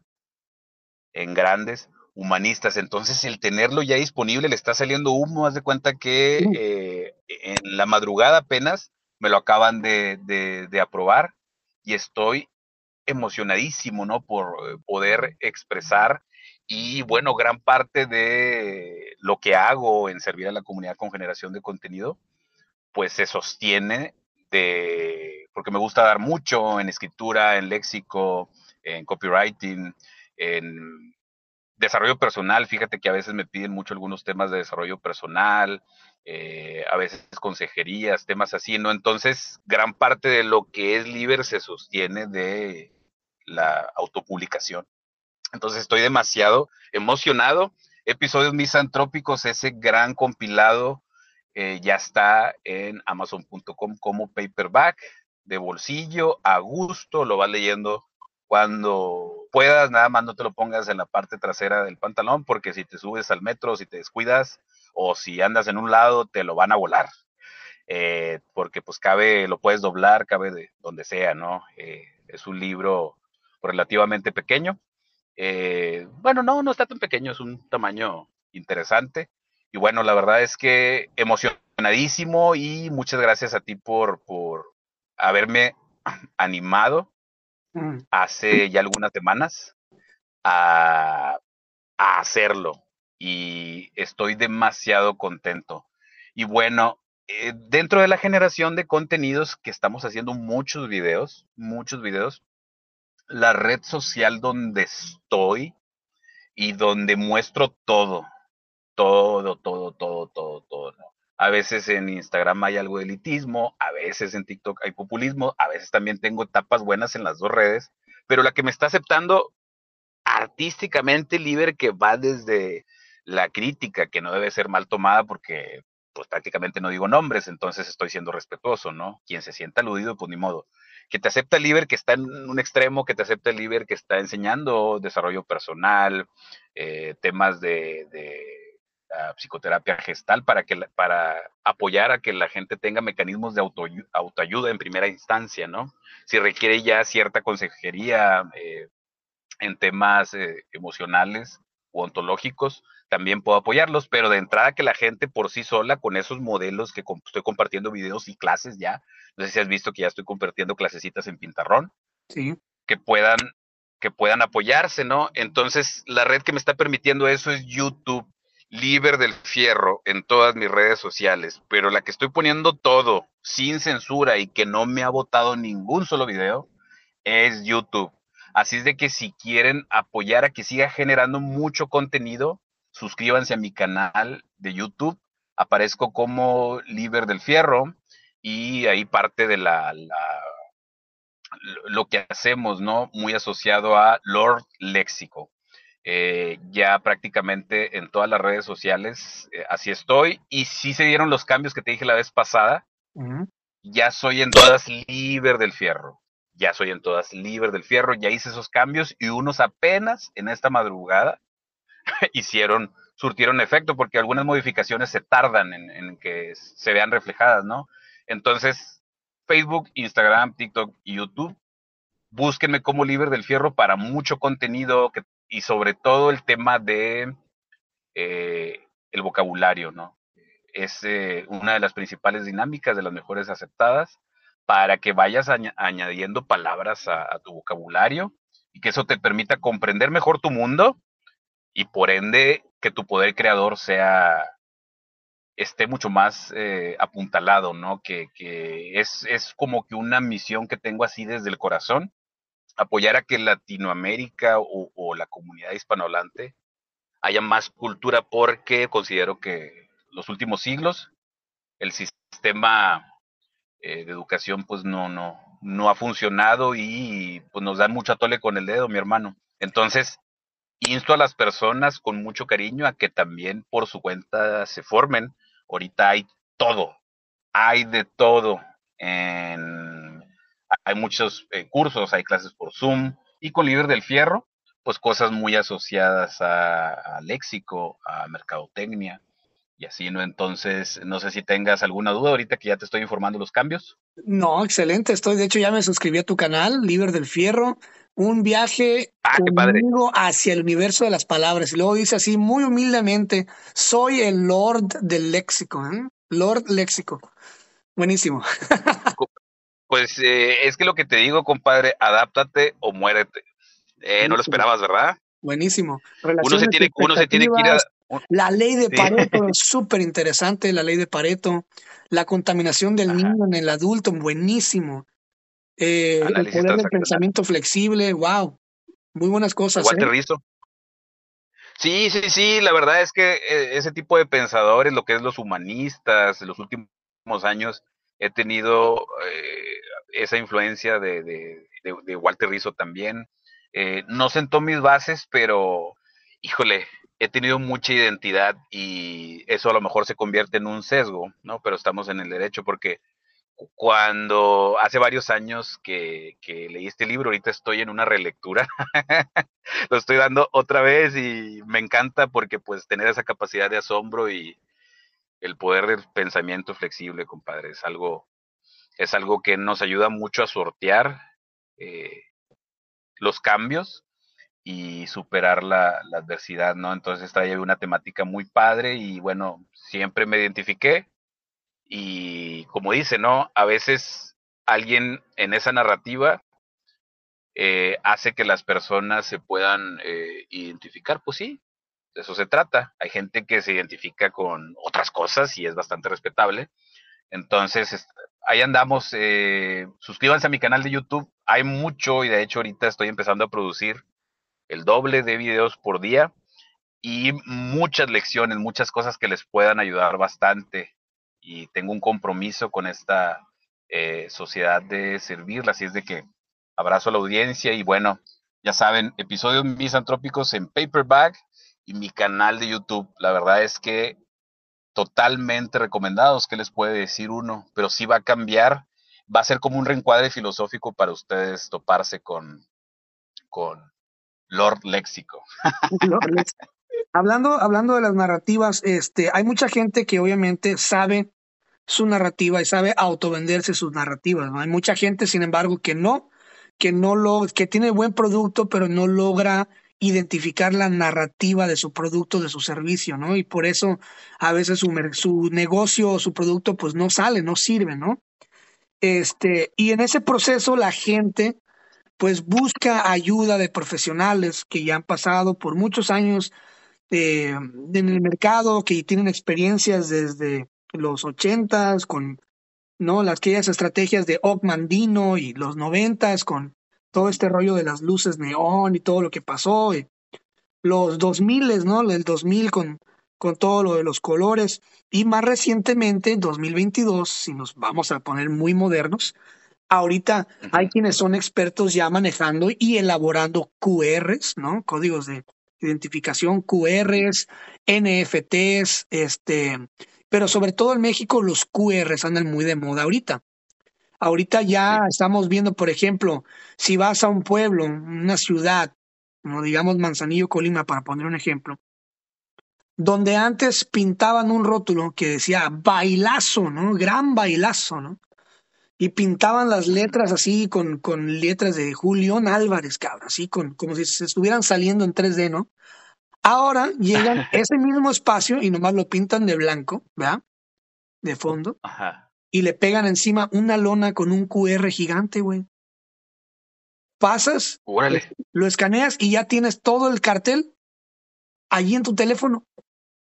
en grandes humanistas. Entonces, el tenerlo ya disponible le está saliendo humo. Haz de cuenta que eh, en la madrugada apenas me lo acaban de, aprobar y estoy emocionadísimo, ¿no? Por eh, poder expresar y bueno, gran parte de lo que hago en servir a la comunidad con generación de contenido, pues se sostiene de, porque me gusta dar mucho en escritura, en léxico, en copywriting, en desarrollo personal. Fíjate que a veces me piden mucho algunos temas de desarrollo personal, eh, a veces consejerías, temas así, ¿no? Entonces, gran parte de lo que es Liber se sostiene de la autopublicación. Entonces, estoy demasiado emocionado. Episodios misantrópicos, ese gran compilado eh, ya está en amazon.com como paperback, de bolsillo, a gusto, lo vas leyendo cuando puedas, nada más no te lo pongas en la parte trasera del pantalón, porque si te subes al metro, si te descuidas, o si andas en un lado, te lo van a volar. Eh, porque pues cabe, lo puedes doblar, cabe de donde sea, ¿no? Eh, es un libro relativamente pequeño. Eh, bueno, no, no está tan pequeño, es un tamaño interesante. Y bueno, la verdad es que emocionadísimo y muchas gracias a ti por, por haberme [CLEARS THROAT] animado mm. hace ya algunas semanas a, a hacerlo y estoy demasiado contento. Y bueno, eh, dentro de la generación de contenidos que estamos haciendo muchos videos, muchos videos, la red social donde estoy y donde muestro todo, todo, todo, todo, todo, todo. A veces en Instagram hay algo de elitismo, a veces en TikTok hay populismo, a veces también tengo etapas buenas en las dos redes, pero la que me está aceptando artísticamente libre que va desde la crítica, que no debe ser mal tomada porque pues prácticamente no digo nombres, entonces estoy siendo respetuoso, ¿no? Quien se sienta aludido, pues ni modo. que te acepta el líder que está en un extremo, que te acepta el líder que está enseñando desarrollo personal, eh, temas de, psicoterapia gestal para, que, para apoyar a que la gente tenga mecanismos de auto, autoayuda en primera instancia, ¿no? Si requiere ya cierta consejería eh, en temas eh, emocionales o ontológicos, también puedo apoyarlos, pero de entrada que la gente por sí sola, con esos modelos que estoy compartiendo videos y clases ya, no sé si has visto que ya estoy compartiendo clasecitas en Pintarrón, sí. que puedan que puedan apoyarse, ¿no? Entonces, la red que me está permitiendo eso es YouTube, Liber del Fierro, en todas mis redes sociales, pero la que estoy poniendo todo sin censura y que no me ha votado ningún solo video es YouTube. Así es de que si quieren apoyar a que siga generando mucho contenido, suscríbanse a mi canal de YouTube. Aparezco como Liber del Fierro y ahí parte de la, lo que hacemos, ¿no? Muy asociado a Lord Léxico. Eh, ya prácticamente en todas las redes sociales, eh, así estoy. Y sí se dieron los cambios que te dije la vez pasada. Ya soy en todas Liber del Fierro. Ya soy en todas Liber del Fierro. Ya hice esos cambios y unos apenas en esta madrugada [LAUGHS] hicieron, surtieron efecto porque algunas modificaciones se tardan en, que se vean reflejadas, ¿no? Entonces, Facebook, Instagram, TikTok y YouTube, búsquenme como Liber del Fierro para mucho contenido y sobre todo el tema de eh, el vocabulario, ¿no? Es eh, una de las principales dinámicas, de las mejores aceptadas, para que vayas añadiendo palabras a tu vocabulario y que eso te permita comprender mejor tu mundo y por ende que tu poder creador sea esté mucho más eh, apuntalado, ¿no? Que, es, es, como que una misión que tengo así desde el corazón, apoyar a que Latinoamérica o, la comunidad hispanohablante haya más cultura porque considero que los últimos siglos el sistema eh, de educación pues no, no, no ha funcionado y pues nos dan mucho atole con el dedo, mi hermano. Entonces, insto a las personas con mucho cariño a que también por su cuenta se formen. Ahorita hay todo, hay de todo. En, hay muchos eh, cursos, hay clases por Zoom y con Líder del Fierro, pues cosas muy asociadas a, léxico, a mercadotecnia y así, ¿no? Entonces, no sé si tengas alguna duda ahorita que ya te estoy informando los cambios. No, excelente. Estoy, de hecho, ya me suscribí a tu canal, Líder del Fierro un viaje ah, hacia el universo de las palabras. Y luego dice así muy humildemente, soy el Lord del léxico. ¿eh? Lord léxico. Buenísimo. [LAUGHS] pues eh, es que lo que te digo, compadre, adáptate o muérete. Eh, no lo esperabas, ¿verdad? Buenísimo. Uno se, tiene, uno se tiene que ir a... La ley de Pareto [LAUGHS] es súper interesante, la ley de Pareto. La contaminación del niño en el adulto, buenísimo. Eh, el poder del pensamiento flexible, wow, muy buenas cosas. Walter ¿eh? Sí, sí, sí, la verdad es que eh, ese tipo de pensadores, lo que es los humanistas, en los últimos años he tenido eh, esa influencia de, de, Walter Rizzo también. no sentó mis bases, pero híjole, he tenido mucha identidad y eso a lo mejor se convierte en un sesgo, ¿no? Pero estamos en el derecho porque cuando hace varios años que, leí este libro, ahorita estoy en una relectura, [LAUGHS] lo estoy dando otra vez y me encanta porque pues tener esa capacidad de asombro y el poder del pensamiento flexible, compadre, es algo, es algo que nos ayuda mucho a sortear eh, los cambios y superar la, adversidad, ¿no? Entonces trae una temática muy padre y bueno, siempre me identifiqué y como dice, ¿no? A veces alguien en esa narrativa eh, hace que las personas se puedan eh, identificar, pues sí, de eso se trata. Hay gente que se identifica con otras cosas y es bastante respetable. Entonces, ahí andamos. Eh, suscríbanse a mi canal de YouTube. Hay mucho y de hecho ahorita estoy empezando a producir el doble de videos por día y muchas lecciones, muchas cosas que les puedan ayudar bastante y tengo un compromiso con esta eh, sociedad de servirla. Así es de que abrazo a la audiencia y bueno, ya saben, episodios misantrópicos en paperback y mi canal de YouTube. La verdad es que totalmente recomendados, ¿qué les puede decir uno? Pero sí va a cambiar va a ser como un reencuadre filosófico para ustedes toparse con, con [LAUGHS] Lord Léxico. hablando, hablando de las narrativas, este, hay mucha gente que obviamente sabe su narrativa y sabe autovenderse sus narrativas. ¿no? Hay mucha gente, sin embargo, que no, que no lo, que tiene buen producto, pero no logra identificar la narrativa de su producto, de su servicio, ¿no? Y por eso a veces su, su negocio o su producto pues no sale, no sirve, ¿no? Este, y en ese proceso la gente pues busca ayuda de profesionales que ya han pasado por muchos años eh, en el mercado, que tienen experiencias desde los ochentas con no las aquellas estrategias de Ogmandino y los noventas con todo este rollo de las luces neón y todo lo que pasó, y los 2000, ¿no? El 2000 con, con todo lo de los colores, y más recientemente, 2022, si nos vamos a poner muy modernos, ahorita hay quienes son expertos ya manejando y elaborando QRs, ¿no? Códigos de identificación, QRs, NFTs, este, pero sobre todo en México los QRs andan muy de moda ahorita. Ahorita ya estamos viendo, por ejemplo, si vas a un pueblo, una ciudad, como digamos Manzanillo, Colima, para poner un ejemplo, donde antes pintaban un rótulo que decía bailazo, ¿no? Gran bailazo, ¿no? Y pintaban las letras así con, con letras de Julián Álvarez, cabrón, así con, como si se estuvieran saliendo en 3D, ¿no? Ahora llegan [LAUGHS] ese mismo espacio y nomás lo pintan de blanco, ¿verdad? De fondo. Ajá y le pegan encima una lona con un QR gigante, güey. Pasas, lo escaneas y ya tienes todo el cartel allí en tu teléfono.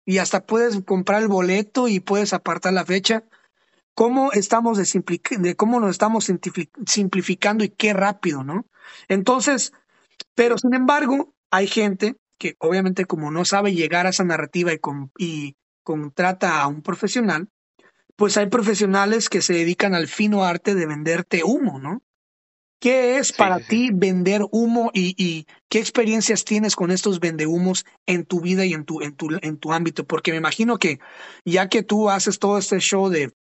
Y hasta puedes comprar el boleto y puedes apartar la fecha. ¿Cómo estamos de, de cómo nos estamos simplificando y qué rápido, ¿no? Entonces, pero sin embargo, hay gente que obviamente como no sabe llegar a esa narrativa y, y contrata a un profesional, pues hay profesionales que se dedican al fino arte de venderte humo, ¿no? ¿Qué es para ti vender humo y, qué experiencias tienes con estos vendehumos en tu vida y en tu, en, tu, en tu ámbito? Porque me imagino que ya que tú haces todo este show de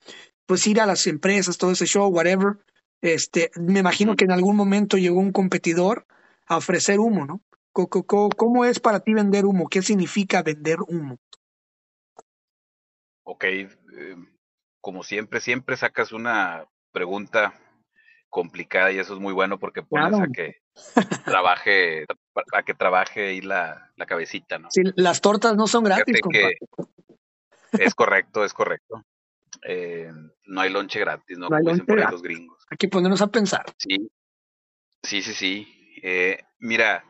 pues ir a las empresas, todo ese show, whatever, este, me imagino que en algún momento llegó un competidor a ofrecer humo, ¿no? ¿Cómo es para ti vender humo? ¿Qué significa vender humo? Ok, eh, como siempre, siempre sacas una pregunta complicada y eso es muy bueno porque pones a que trabaje, a que trabaje ahí la, la cabecita, ¿no? Sí, las tortas no son gratis. es correcto, es correcto. Eh, no hay lonche gratis, ¿no? Como dicen por ahí los gringos. Hay que ponernos a pensar. Sí, sí, sí, sí. Eh, mira,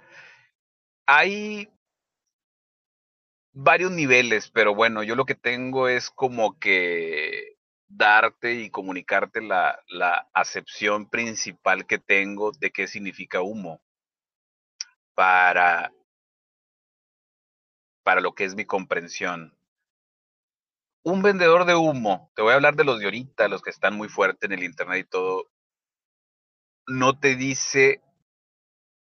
hay varios niveles, pero bueno, yo lo que tengo es como que darte y comunicarte la, la acepción principal que tengo de qué significa humo para, para lo que es mi comprensión. Un vendedor de humo, te voy a hablar de los de ahorita, los que están muy fuertes en el internet y todo, no te dice,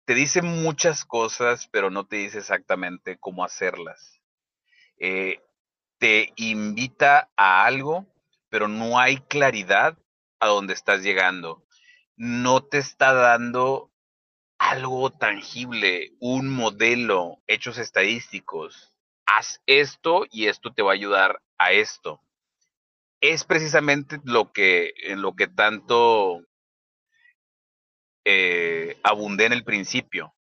te dice muchas cosas, pero no te dice exactamente cómo hacerlas. Eh, te invita a algo pero no hay claridad a dónde estás llegando. No te está dando algo tangible, un modelo, hechos estadísticos. Haz esto y esto te va a ayudar a esto. Es precisamente lo que, en lo que tanto eh, abundé en el principio.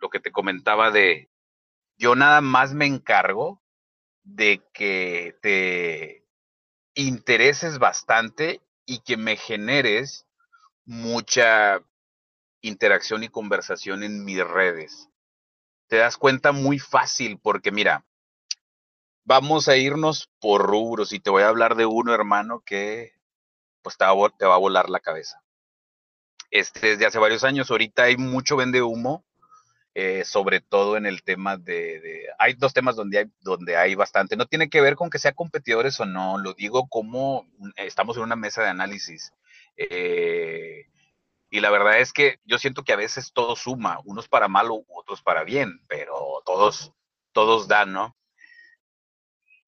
Lo que te comentaba de, yo nada más me encargo de que te intereses bastante y que me generes mucha interacción y conversación en mis redes. Te das cuenta muy fácil porque mira, vamos a irnos por rubros y te voy a hablar de uno, hermano, que pues te va, te va a volar la cabeza. Este desde hace varios años, ahorita hay mucho vende humo eh, sobre todo en el tema de, Hay dos temas donde hay, donde hay bastante. No tiene que ver con que sean competidores o no, lo digo como estamos en una mesa de análisis. Eh, y la verdad es que yo siento que a veces todo suma, unos para mal u otros para bien, pero todos, todos dan, ¿no?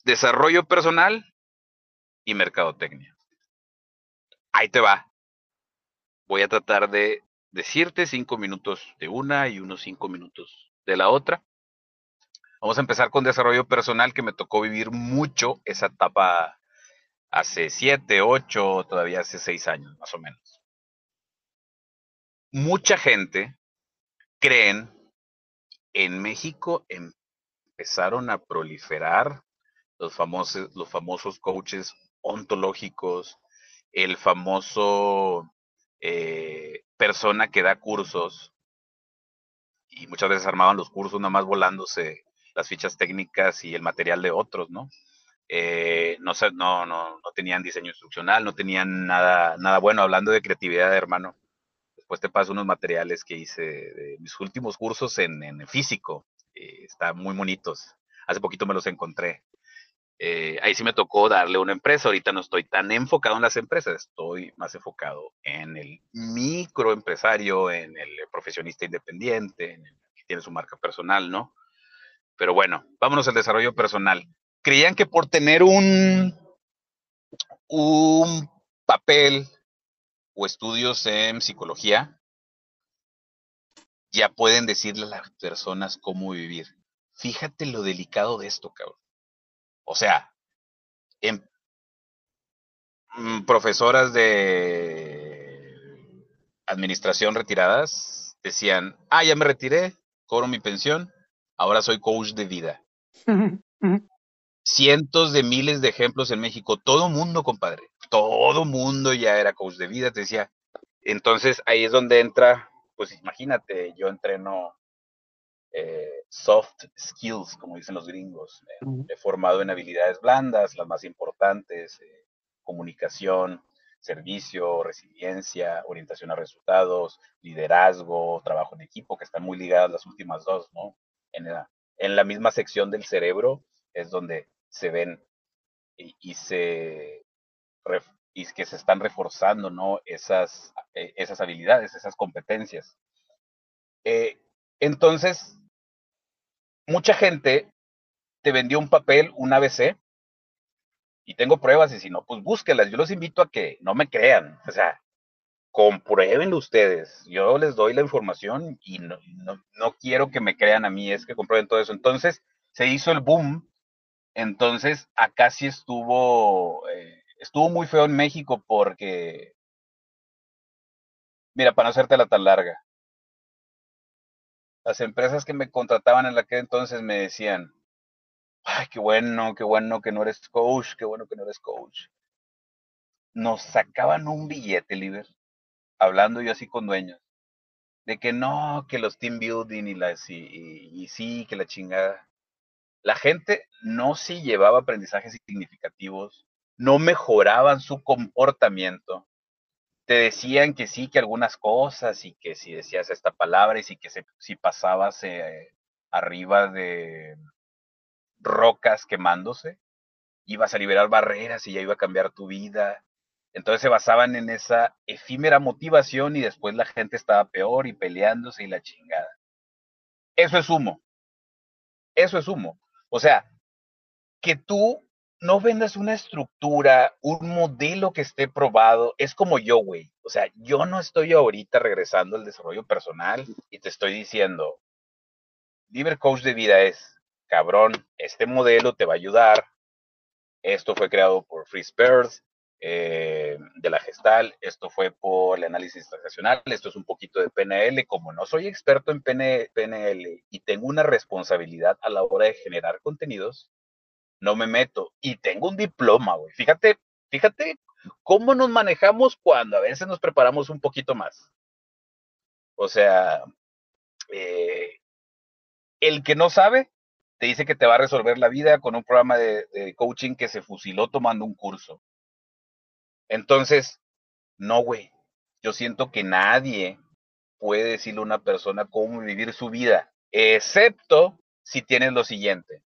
Desarrollo personal y mercadotecnia. Ahí te va. voy a tratar de decirte cinco minutos de una y unos cinco minutos de la otra. Vamos a empezar con desarrollo personal, que me tocó vivir mucho esa etapa hace siete, ocho, todavía hace seis años, más o menos. Mucha gente creen en México empezaron a proliferar los famosos, los famosos coaches ontológicos, el famoso eh, persona que da cursos y muchas veces armaban los cursos nada más volándose las fichas técnicas y el material de otros, ¿no? Eh, no, no, no, no tenían diseño instruccional, no tenían nada, nada bueno. Hablando de creatividad, hermano, después te paso unos materiales que hice de mis últimos cursos en, en físico. Eh, están muy bonitos. Hace poquito me los encontré. Eh, ahí sí me tocó darle una empresa. Ahorita no estoy tan enfocado en las empresas, estoy más enfocado en el microempresario, en el profesionista independiente, en el que tiene su marca personal, ¿no? Pero bueno, vámonos al desarrollo personal. Creían que por tener un, un papel o estudios en psicología, ya pueden decirle a las personas cómo vivir. Fíjate lo delicado de esto, cabrón. O sea, en, mm, profesoras de administración retiradas decían, ah, ya me retiré, cobro mi pensión, ahora soy coach de vida. [LAUGHS] Cientos de miles de ejemplos en México, todo mundo, compadre, todo mundo ya era coach de vida, te decía. Entonces ahí es donde entra, pues imagínate, yo entreno eh, soft skills, como dicen los gringos. he formado en habilidades blandas, las más importantes, eh, comunicación, servicio, resiliencia, orientación a resultados, liderazgo, trabajo en equipo, que están muy ligadas las últimas dos, ¿no? En la, en la misma sección del cerebro es donde se ven y, se y que se están reforzando, ¿no? Esas, eh, esas habilidades, esas competencias. entonces, mucha gente te vendió un papel, un ABC, y tengo pruebas, y si no, pues búsquelas. Yo los invito a que no me crean, o sea, compruébenlo ustedes. Yo les doy la información y no, quiero que me crean a mí, es que comprueben todo eso. Entonces, se hizo el boom. Entonces, acá sí estuvo, eh, estuvo muy feo en México porque, mira, para no hacerte la tan larga, las empresas que me contrataban en aquel entonces me decían, ay, qué bueno, qué bueno que no eres coach, qué bueno que no eres coach. Nos sacaban un billete, Liber, hablando yo así con dueños, de que no, que los team building y, las, y, sí, que la chingada. La gente no sí llevaba aprendizajes significativos, no mejoraban su comportamiento, te decían que sí, que algunas cosas y que si decías esta palabra y si que si pasabas eh, arriba de rocas quemándose, ibas a liberar barreras y ya iba a cambiar tu vida. Entonces se basaban en esa efímera motivación y después la gente estaba peor y peleándose y la chingada. Eso es humo. Eso es humo. O sea, que tú no vendas una estructura, un modelo que esté probado. Es como yo, güey. O sea, yo no estoy ahorita regresando al desarrollo personal y te estoy diciendo, Libre Coach de vida es, cabrón, este modelo te va a ayudar. Esto fue creado por Free Spurs, eh, de la gestal, esto fue por el análisis transaccional, esto es un poquito de PNL, como no soy experto en PNL y tengo una responsabilidad a la hora de generar contenidos, no me meto. Y tengo un diploma, güey. Fíjate, fíjate cómo nos manejamos cuando a veces nos preparamos un poquito más. O sea, eh, el que no sabe te dice que te va a resolver la vida con un programa de, de coaching que se fusiló tomando un curso. Entonces, no, güey. Yo siento que nadie puede decirle a una persona cómo vivir su vida, excepto si tienes lo siguiente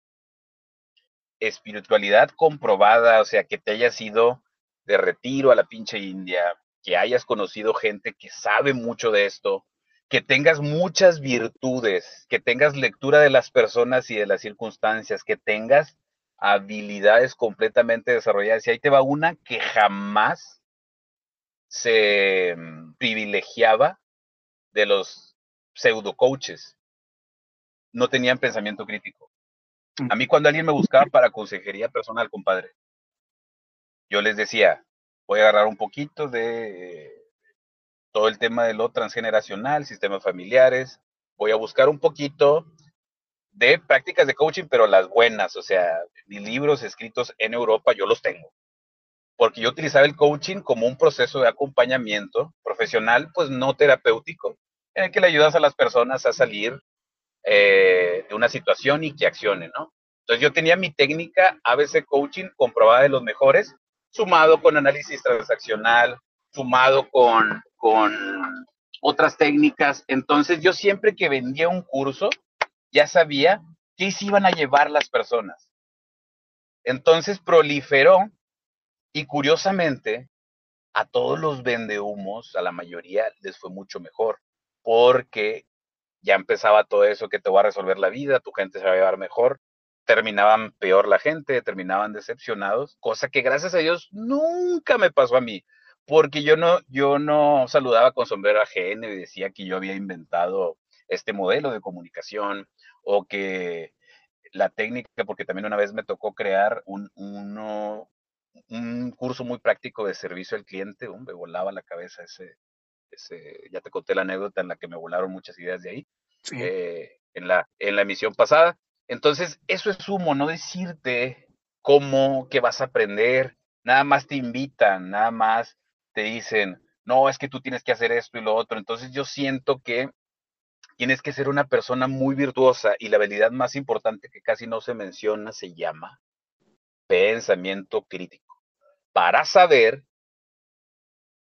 espiritualidad comprobada, o sea, que te hayas ido de retiro a la pinche India, que hayas conocido gente que sabe mucho de esto, que tengas muchas virtudes, que tengas lectura de las personas y de las circunstancias, que tengas habilidades completamente desarrolladas. Y ahí te va una que jamás se, privilegiaba de los pseudo coaches. No tenían pensamiento crítico. A mí cuando alguien me buscaba para consejería personal, compadre, yo les decía, voy a agarrar un poquito de todo el tema de lo transgeneracional, sistemas familiares, voy a buscar un poquito de prácticas de coaching, pero las buenas, o sea, libros escritos en Europa yo los tengo. Porque yo utilizaba el coaching como un proceso de acompañamiento profesional, pues no terapéutico, en el que le ayudas a las personas a salir eh, de una situación y que accionen, ¿no? Entonces yo tenía mi técnica ABC Coaching comprobada de los mejores, sumado con análisis transaccional, sumado con, con otras técnicas. Entonces yo siempre que vendía un curso, ya sabía qué se iban a llevar las personas. Entonces proliferó y curiosamente a todos los vendehumos, a la mayoría les fue mucho mejor, porque ya empezaba todo eso que te va a resolver la vida, tu gente se va a llevar mejor, terminaban peor la gente, terminaban decepcionados, cosa que gracias a Dios nunca me pasó a mí, porque yo no, yo no saludaba con sombrero ajeno y decía que yo había inventado este modelo de comunicación o que la técnica, porque también una vez me tocó crear un, uno, un curso muy práctico de servicio al cliente, me volaba la cabeza ese, ese, ya te conté la anécdota en la que me volaron muchas ideas de ahí, eh, en, la, en la emisión pasada. Entonces, eso es humo, no decirte cómo, qué vas a aprender, nada más te invitan, nada más te dicen, no, es que tú tienes que hacer esto y lo otro. Entonces yo siento que tienes que ser una persona muy virtuosa y la habilidad más importante que casi no se menciona se llama pensamiento crítico. Para saber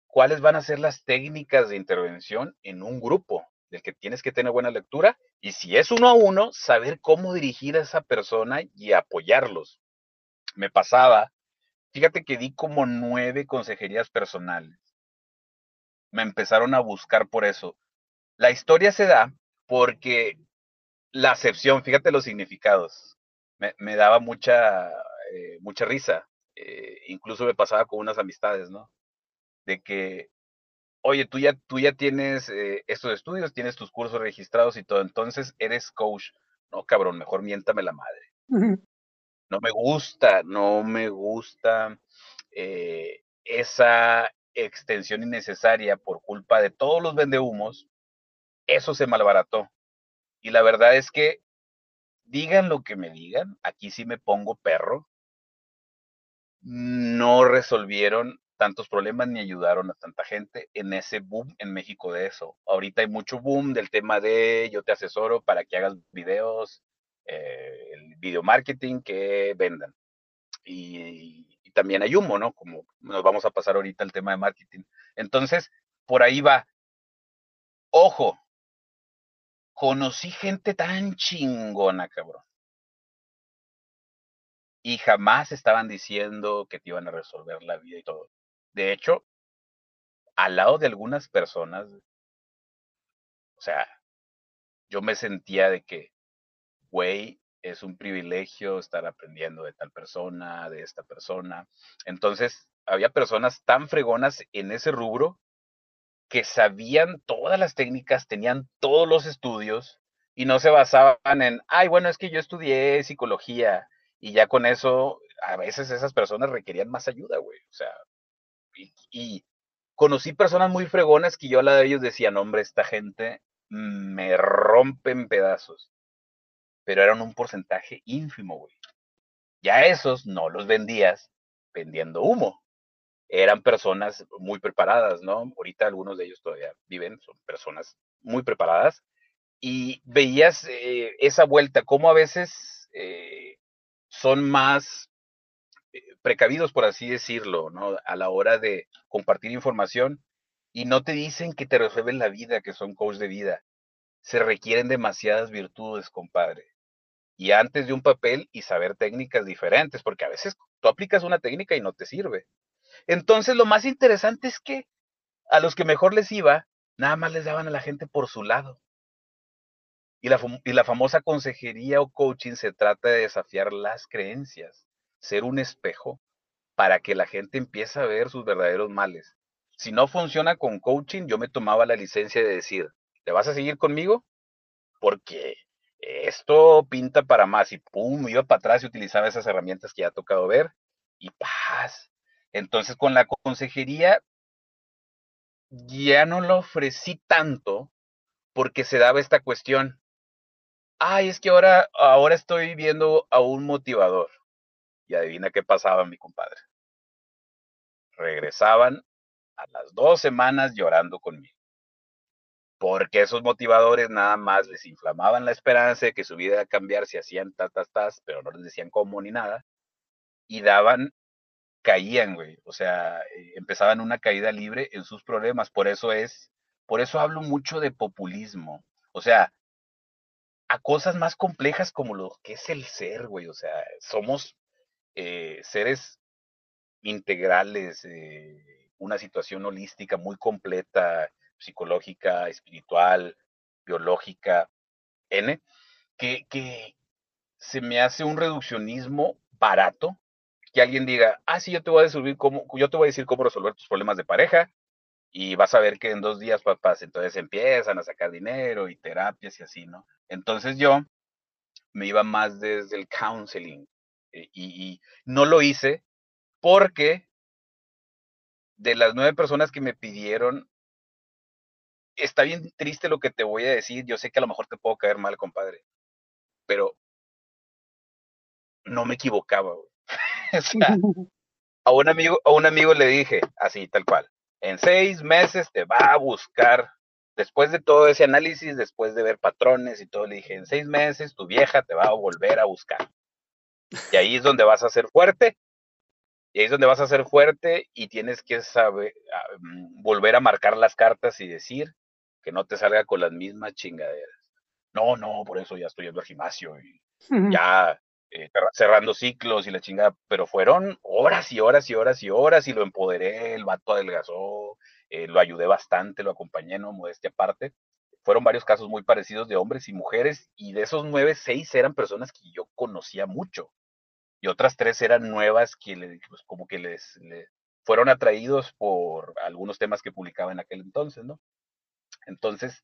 cuáles van a ser las técnicas de intervención en un grupo del que tienes que tener buena lectura y si es uno a uno, saber cómo dirigir a esa persona y apoyarlos. Me pasaba, fíjate que di como nueve consejerías personales. Me empezaron a buscar por eso. La historia se da porque la acepción, fíjate los significados, me, daba mucha, eh, mucha risa. Eh, incluso me pasaba con unas amistades, ¿no? De que, oye, tú ya, tú ya tienes eh, estos estudios, tienes tus cursos registrados y todo, entonces eres coach. No, cabrón, mejor miéntame la madre. No me gusta, no me gusta esa extensión innecesaria por culpa de todos los vendehumos eso se malbarató. Y la verdad es que, digan lo que me digan, aquí sí me pongo perro, no resolvieron tantos problemas ni ayudaron a tanta gente en ese boom en México de eso. Ahorita hay mucho boom del tema de yo te asesoro para que hagas videos, eh, el video marketing que vendan. Y, y, también hay humo, ¿no? Como nos vamos a pasar ahorita al tema de marketing. Entonces, por ahí va. Ojo, conocí gente tan chingona, cabrón. Y jamás estaban diciendo que te iban a resolver la vida y todo. De hecho, al lado de algunas personas, o sea, yo me sentía de que, güey, es un privilegio estar aprendiendo de tal persona, de esta persona. Entonces, había personas tan fregonas en ese rubro que sabían todas las técnicas, tenían todos los estudios y no se basaban en, ay, bueno, es que yo estudié psicología y ya con eso, a veces esas personas requerían más ayuda, güey. O sea, y, conocí personas muy fregonas que yo a la de ellos decía, no, hombre, esta gente me rompe en pedazos. Pero eran un porcentaje ínfimo, güey. Ya esos no los vendías vendiendo humo eran personas muy preparadas, ¿no? Ahorita algunos de ellos todavía viven, son personas muy preparadas. Y veías eh, esa vuelta, cómo a veces eh, son más precavidos, por así decirlo, ¿no? A la hora de compartir información y no te dicen que te resuelven la vida, que son coach de vida. Se requieren demasiadas virtudes, compadre. Y antes de un papel y saber técnicas diferentes, porque a veces tú aplicas una técnica y no te sirve. Entonces, lo más interesante es que a los que mejor les iba, nada más les daban a la gente por su lado. Y la, y la famosa consejería o coaching se trata de desafiar las creencias, ser un espejo para que la gente empiece a ver sus verdaderos males. si no funciona con coaching, yo me tomaba la licencia de decir, ¿te vas a seguir conmigo? Porque esto pinta para más y pum, iba para atrás y utilizaba esas herramientas que ya ha tocado ver y paz. Entonces con la consejería ya no lo ofrecí tanto porque se daba esta cuestión. Ay, es que ahora, ahora estoy viendo a un motivador. Y adivina qué pasaba, mi compadre. Regresaban a las dos semanas llorando conmigo. Porque esos motivadores nada más les inflamaban la esperanza de que su vida iba a cambiar si hacían tatas, pero no les decían cómo ni nada. Y daban, caían, güey. O sea, eh, empezaban una caída libre en sus problemas. Por eso es, por eso hablo mucho de populismo. O sea, a cosas más complejas como lo que es el ser, güey. O sea, somos eh, seres integrales, eh, una situación holística muy completa, psicológica, espiritual, biológica, N, que, que se me hace un reduccionismo barato, que alguien diga, ah, sí, yo te voy a decir cómo, yo te voy a decir cómo resolver tus problemas de pareja, y vas a ver que en dos días, papás, entonces empiezan a sacar dinero y terapias y así, ¿no? Entonces yo me iba más desde el counseling eh, y, no lo hice porque de las nueve personas que me pidieron, está bien triste lo que te voy a decir, yo sé que a lo mejor te puedo caer mal, compadre, pero no me equivocaba, [LAUGHS] a un amigo, a un amigo le dije, así, tal cual, en seis meses te va a buscar, después de todo ese análisis, después de ver patrones y todo, le dije, en seis meses tu vieja te va a volver a buscar. Y ahí es donde vas a ser fuerte. Y ahí es donde vas a ser fuerte y tienes que saber, ah, mm, volver a marcar las cartas y decir que no te salga con las mismas chingaderas. No, no, por eso ya estoy yendo al gimnasio y ya eh, cerrando ciclos y la chingada, pero fueron horas y horas y horas y horas y lo empoderé, el vato adelgazó, eh, lo ayudé bastante, lo acompañé, no modestia aparte. Fueron varios casos muy parecidos de hombres y mujeres y de esos nueve, seis eran personas que yo conocía mucho y otras tres eran nuevas que pues, como que les, fueron atraídos por algunos temas que publicaba en aquel entonces, ¿no? Entonces,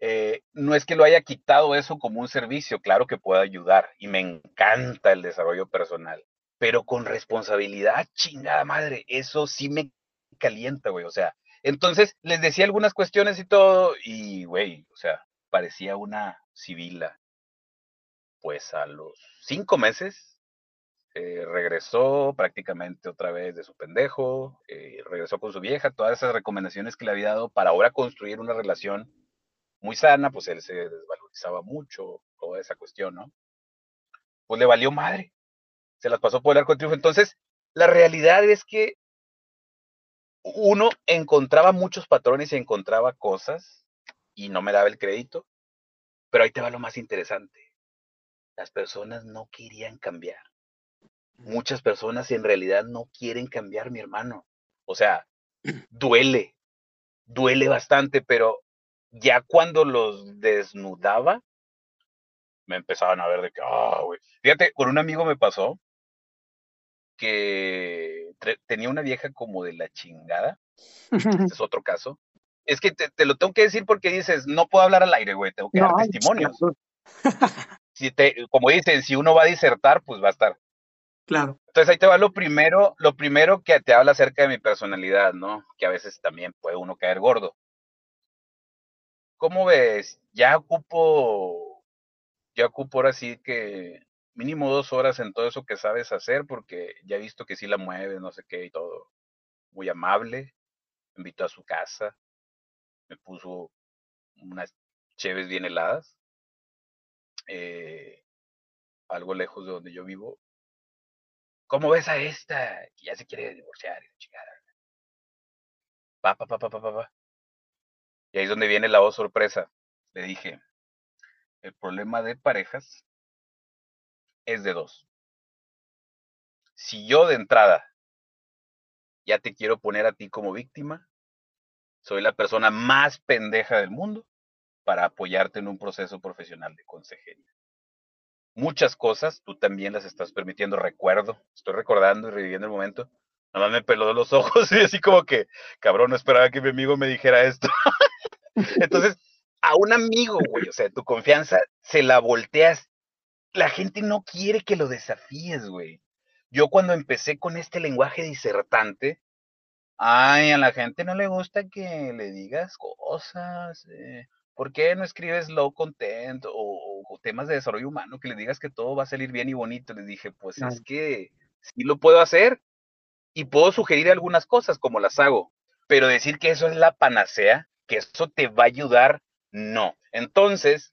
eh, no es que lo haya quitado eso como un servicio, claro que puede ayudar y me encanta el desarrollo personal, pero con responsabilidad, chingada madre, eso sí me calienta, güey, o sea, entonces les decía algunas cuestiones y todo y, güey, o sea, parecía una civila. Pues a los cinco meses eh, regresó prácticamente otra vez de su pendejo, eh, regresó con su vieja, todas esas recomendaciones que le había dado para ahora construir una relación muy sana, pues él se desvalorizaba mucho, toda esa cuestión, ¿no? Pues le valió madre, se las pasó por el arco de triunfo. Entonces, la realidad es que uno encontraba muchos patrones y encontraba cosas y no me daba el crédito, pero ahí te va lo más interesante. Las personas no querían cambiar. Muchas personas en realidad no quieren cambiar, mi hermano. O sea, duele, duele bastante, pero ya cuando los desnudaba, me empezaban a ver de que, ah, güey. Fíjate, con un amigo me pasó que tenía una vieja como de la chingada. Este es otro caso. Es que te, lo tengo que decir porque dices, no puedo hablar al aire, güey, tengo que dar testimonios. [LAUGHS] si te, como dicen, si uno va a disertar, pues va a estar. Claro. Entonces ahí te va lo primero, lo primero que te habla acerca de mi personalidad, ¿no? Que a veces también puede uno caer gordo. ¿Cómo ves? Ya ocupo, ya ocupo ahora sí que mínimo dos horas en todo eso que sabes hacer, porque ya he visto que sí la mueves, no sé qué y todo. Muy amable, me invitó a su casa, me puso unas cheves bien heladas, eh, algo lejos de donde yo vivo. ¿Cómo ves a esta? Que ya se quiere divorciar, chingada. Pa, pa, pa, pa, pa, pa. Y ahí es donde viene la voz sorpresa. Le dije, el problema de parejas es de dos. Si yo de entrada ya te quiero poner a ti como víctima, soy la persona más pendeja del mundo para apoyarte en un proceso profesional de consejería. Muchas cosas tú también las estás permitiendo, recuerdo, estoy recordando y reviviendo el momento, Nada más me peló los [LAUGHS] ojos y así como que, cabrón, no esperaba que mi amigo me dijera esto. [LAUGHS] Entonces, a un amigo, güey, o sea, tu confianza se la volteas. La gente no quiere que lo desafíes, güey. Yo cuando empecé con este lenguaje disertante, ay, a la gente no le gusta que le digas cosas. Eh, ¿Por qué no escribes low content o, temas de desarrollo humano que le digas que todo va a salir bien y bonito? Les dije, pues es que sí lo puedo hacer y puedo sugerir algunas cosas como las hago, pero decir que eso es la panacea, que eso te va a ayudar, no. Entonces,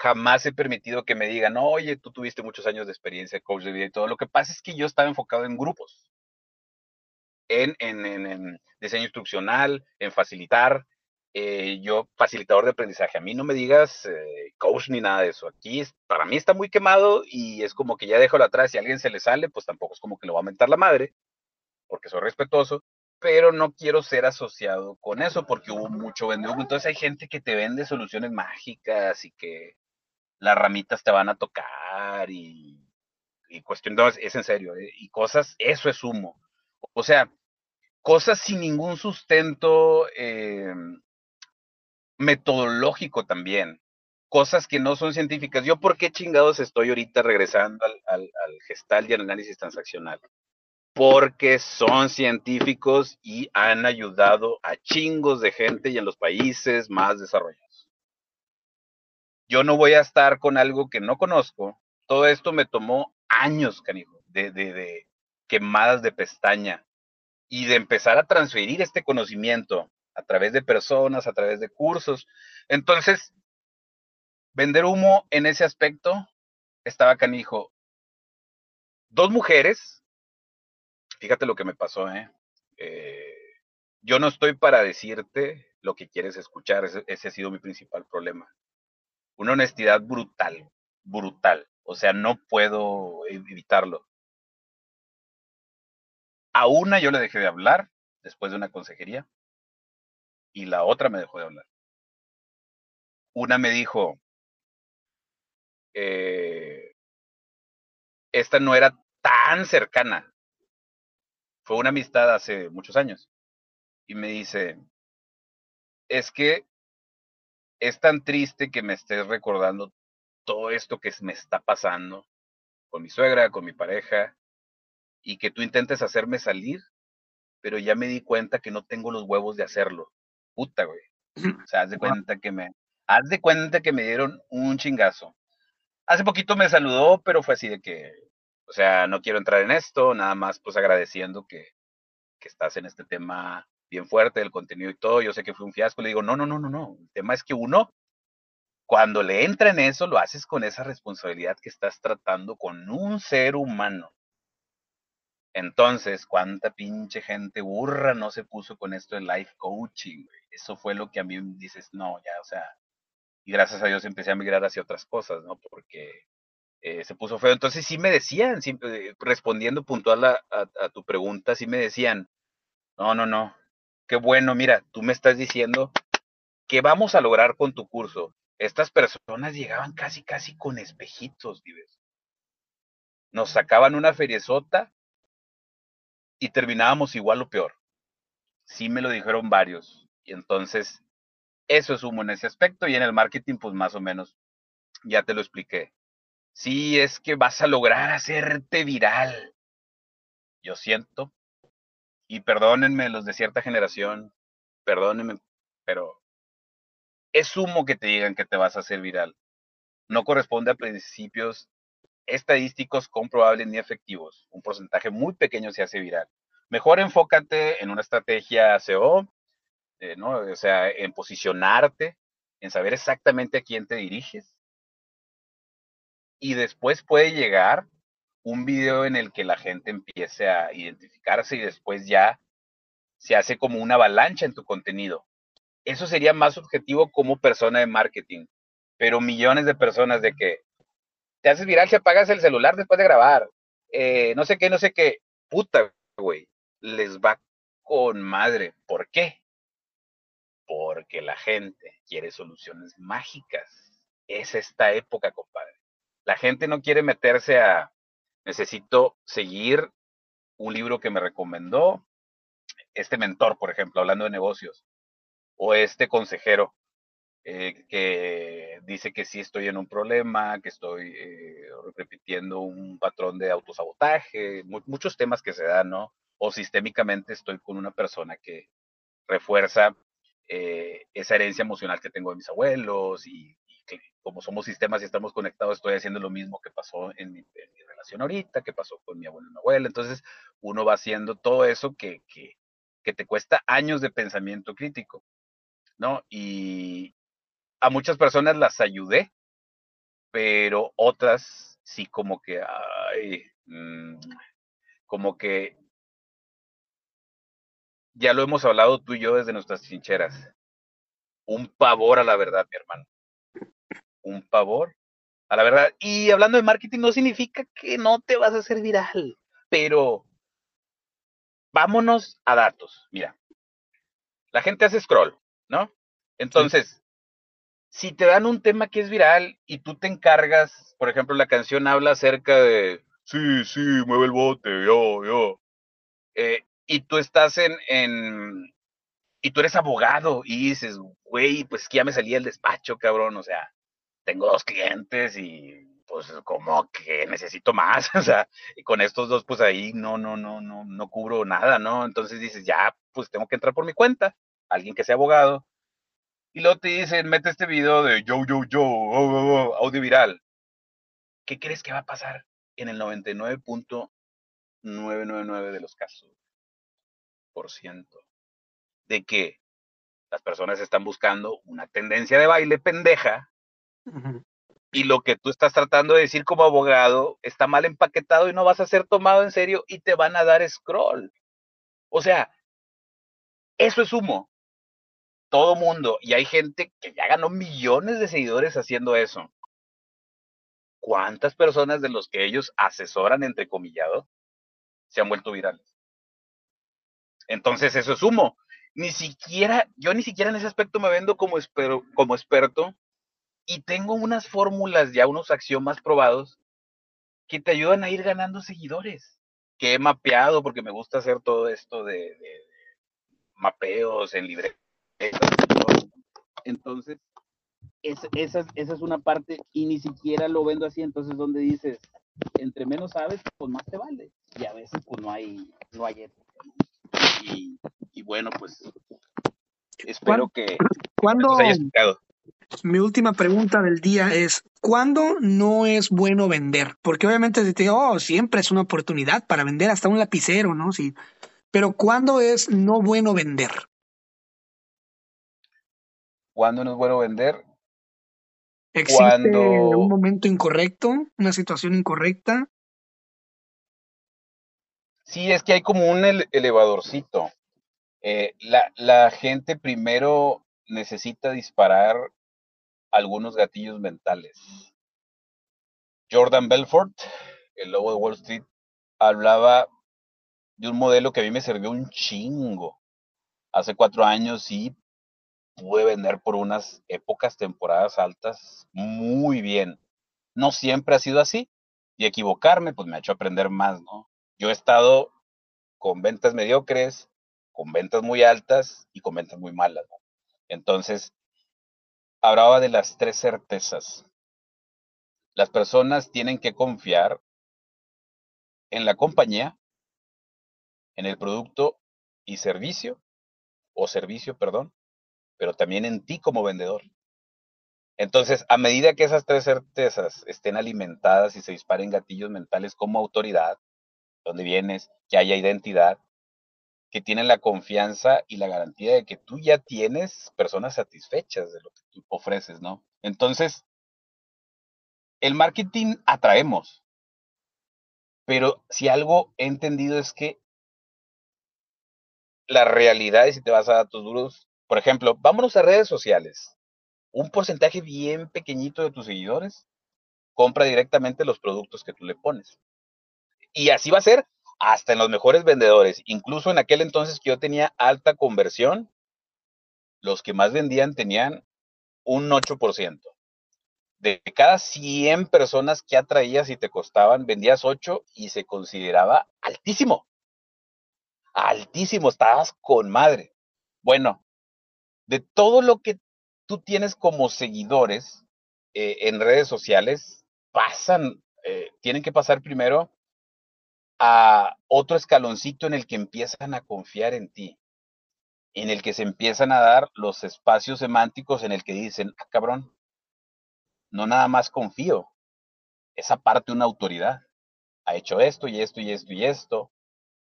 jamás he permitido que me digan, oye, tú tuviste muchos años de experiencia, coach de vida y todo. Lo que pasa es que yo estaba enfocado en grupos, en, en, diseño instruccional, en facilitar. Eh, yo, facilitador de aprendizaje, a mí no me digas eh, coach ni nada de eso. Aquí para mí está muy quemado y es como que ya dejo atrás. Si a alguien se le sale, pues tampoco es como que lo va a mentar la madre, porque soy respetuoso pero no quiero ser asociado con eso porque hubo mucho vende Entonces hay gente que te vende soluciones mágicas y que las ramitas te van a tocar y, y cuestión, es en serio, ¿eh? y cosas, eso es humo. O sea, cosas sin ningún sustento eh, metodológico también, cosas que no son científicas. Yo, ¿por qué chingados estoy ahorita regresando al, al, al gestal y al análisis transaccional? porque son científicos y han ayudado a chingos de gente y en los países más desarrollados. Yo no voy a estar con algo que no conozco. Todo esto me tomó años, canijo, de, de, de quemadas de pestaña y de empezar a transferir este conocimiento a través de personas, a través de cursos. Entonces, vender humo en ese aspecto estaba canijo. Dos mujeres fíjate lo que me pasó, ¿eh? ¿eh? yo no estoy para decirte lo que quieres escuchar, ese, ese ha sido mi principal problema. Una honestidad brutal, brutal. O sea, no puedo evitarlo. A una yo le dejé de hablar después de una consejería y la otra me dejó de hablar. Una me dijo, eh, esta no era tan cercana, fue una amistad hace muchos años. Y me dice, es que es tan triste que me estés recordando todo esto que me está pasando con mi suegra, con mi pareja, y que tú intentes hacerme salir, pero ya me di cuenta que no tengo los huevos de hacerlo. Puta, güey. O sea, haz de cuenta que me, haz de cuenta que me dieron un chingazo. Hace poquito me saludó, pero fue así de que, o sea, no quiero entrar en esto, nada más pues agradeciendo que, que estás en este tema bien fuerte del contenido y todo. Yo sé que fue un fiasco. Le digo, no, no, no, no, no. El tema es que uno, cuando le entra en eso, lo haces con esa responsabilidad que estás tratando con un ser humano. Entonces, ¿cuánta pinche gente burra no se puso con esto de life coaching? Eso fue lo que a mí dices, no, ya, o sea, y gracias a Dios empecé a migrar hacia otras cosas, ¿no? Porque eh, se puso feo. Entonces sí me decían, eh, respondiendo puntual a, a, tu pregunta, sí me decían, no, no, no, qué bueno, mira, tú me estás diciendo que vamos a lograr con tu curso. Estas personas llegaban casi, casi con espejitos, dives. Nos sacaban una feriezota y terminábamos igual o peor. Sí me lo dijeron varios. Y entonces, eso es humo en ese aspecto y en el marketing, pues más o menos, ya te lo expliqué. Sí, es que vas a lograr hacerte viral. Yo siento, y perdónenme los de cierta generación, perdónenme, pero es humo que te digan que te vas a hacer viral. No corresponde a principios estadísticos comprobables ni efectivos. Un porcentaje muy pequeño se hace viral. Mejor enfócate en una estrategia SEO, eh, ¿no? O sea, en posicionarte, en saber exactamente a quién te diriges y después puede llegar un video en el que la gente empiece a identificarse y después ya se hace como una avalancha en tu contenido. Eso sería más objetivo como persona de marketing. Pero millones de personas de que te haces viral si apagas el celular después de grabar. Eh, no sé qué, no sé qué. Puta, güey. Les va con madre. ¿Por qué? Porque la gente quiere soluciones mágicas. Es esta época, compadre. La gente no quiere meterse a, necesito seguir un libro que me recomendó este mentor, por ejemplo, hablando de negocios, o este consejero eh, que dice que sí estoy en un problema, que estoy eh, repitiendo un patrón de autosabotaje, muchos temas que se dan, ¿no? O sistémicamente estoy con una persona que refuerza eh, esa herencia emocional que tengo de mis abuelos y, que como somos sistemas y estamos conectados, estoy haciendo lo mismo que pasó en mi, ahorita, que pasó con mi abuelo y mi abuela. Entonces, uno va haciendo todo eso que, que, que te cuesta años de pensamiento crítico, ¿no? Y, a muchas personas las ayudé, pero otras sí como que, ay, mm, como que ya lo hemos hablado tú y yo desde nuestras trincheras. Un pavor a la verdad, mi hermano. Un pavor a la verdad. Y hablando de marketing no significa que no te vas a hacer viral, pero vámonos a datos. Mira, la gente hace scroll, ¿no? Entonces, si te dan un tema que es viral y tú te encargas, por ejemplo, la canción habla acerca de, sí, sí, mueve el bote, yo, yo. Eh, y tú estás en, en, y tú eres abogado y dices, güey, pues que ya me salía el despacho, cabrón, o sea, tengo dos clientes y pues como que necesito más, [LAUGHS] o sea, y con estos dos, pues ahí no, no, no, no, no cubro nada, ¿no? Entonces dices, ya, pues tengo que entrar por mi cuenta, alguien que sea abogado, y luego te dicen, mete este video de yo, yo, yo, oh, audio viral. ¿Qué crees que va a pasar en el 99.999 de los casos? Por ciento. De que las personas están buscando una tendencia de baile pendeja y lo que tú estás tratando de decir como abogado está mal empaquetado y no vas a ser tomado en serio y te van a dar scroll. O sea, eso es humo todo mundo, y hay gente que ya ganó millones de seguidores haciendo eso. ¿Cuántas personas de los que ellos asesoran, entre comillado, se han vuelto virales? Entonces, eso es humo. Ni siquiera, yo ni siquiera en ese aspecto me vendo como, como experto y tengo unas fórmulas, ya unos axiomas probados que te ayudan a ir ganando seguidores, que he mapeado porque me gusta hacer todo esto de, de mapeos en libre entonces, esa, esa, es una parte y ni siquiera lo vendo así, entonces donde dices, entre menos sabes, pues más te vale. Y a veces pues no hay, no hay Y, y bueno, pues espero que ¿Cuándo, Mi última pregunta del día es, ¿cuándo no es bueno vender? Porque obviamente si te digo, oh, siempre es una oportunidad para vender hasta un lapicero, ¿no? Sí. Pero ¿cuándo es no bueno vender? ¿Cuándo no es bueno vender? ¿Existe un momento incorrecto? ¿Una situación incorrecta? Sí, es que hay como un elevadorcito. Eh, la, la gente primero necesita disparar algunos gatillos mentales. Jordan Belfort, el lobo de Wall Street, hablaba de un modelo que a mí me sirvió un chingo. Hace cuatro años y pude vender por unas épocas, temporadas altas, muy bien. No siempre ha sido así. Y equivocarme, pues me ha hecho aprender más, ¿no? Yo he estado con ventas mediocres, con ventas muy altas y con ventas muy malas, ¿no? Entonces, hablaba de las tres certezas. Las personas tienen que confiar en la compañía, en el producto y servicio, o servicio, perdón, pero también en ti como vendedor. Entonces, a medida que esas tres certezas estén alimentadas y se disparen gatillos mentales como autoridad, donde vienes, que haya identidad, que tienen la confianza y la garantía de que tú ya tienes personas satisfechas de lo que tú ofreces, ¿no? Entonces, el marketing atraemos, pero si algo he entendido es que la realidad, y si te vas a datos duros, por ejemplo, vámonos a redes sociales. Un porcentaje bien pequeñito de tus seguidores compra directamente los productos que tú le pones. Y así va a ser hasta en los mejores vendedores. Incluso en aquel entonces que yo tenía alta conversión, los que más vendían tenían un 8%. De cada 100 personas que atraías y te costaban, vendías 8 y se consideraba altísimo. altísimo, estabas con madre. Bueno, de todo lo que tú tienes como seguidores eh, en redes sociales, pasan, eh, tienen que pasar primero a otro escaloncito en el que empiezan a confiar en ti, en el que se empiezan a dar los espacios semánticos en el que dicen, ah, cabrón, no nada más confío, esa parte de una autoridad. Ha hecho esto y esto y esto y esto.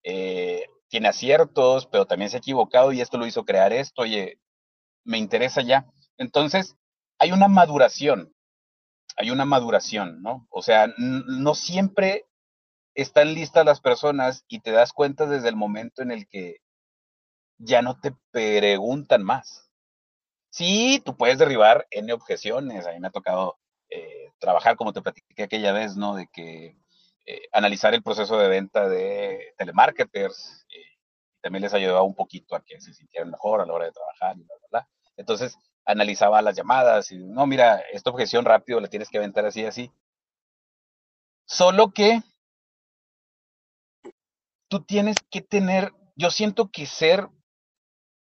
Eh, tiene aciertos, pero también se ha equivocado y esto lo hizo crear esto. Oye, me interesa ya. Entonces, hay una maduración, hay una maduración, ¿no? O sea, no siempre están listas las personas y te das cuenta desde el momento en el que ya no te preguntan más. Sí, tú puedes derribar N objeciones. A mí me ha tocado eh, trabajar, como te platiqué aquella vez, ¿no? De que eh, analizar el proceso de venta de telemarketers. Eh, también les ayudaba un poquito a que se sintieran mejor a la hora de trabajar y bla, bla, bla. Entonces, analizaba las llamadas y, no, mira, esta objeción rápido la tienes que aventar así, así. Solo que tienes que tener, yo siento que ser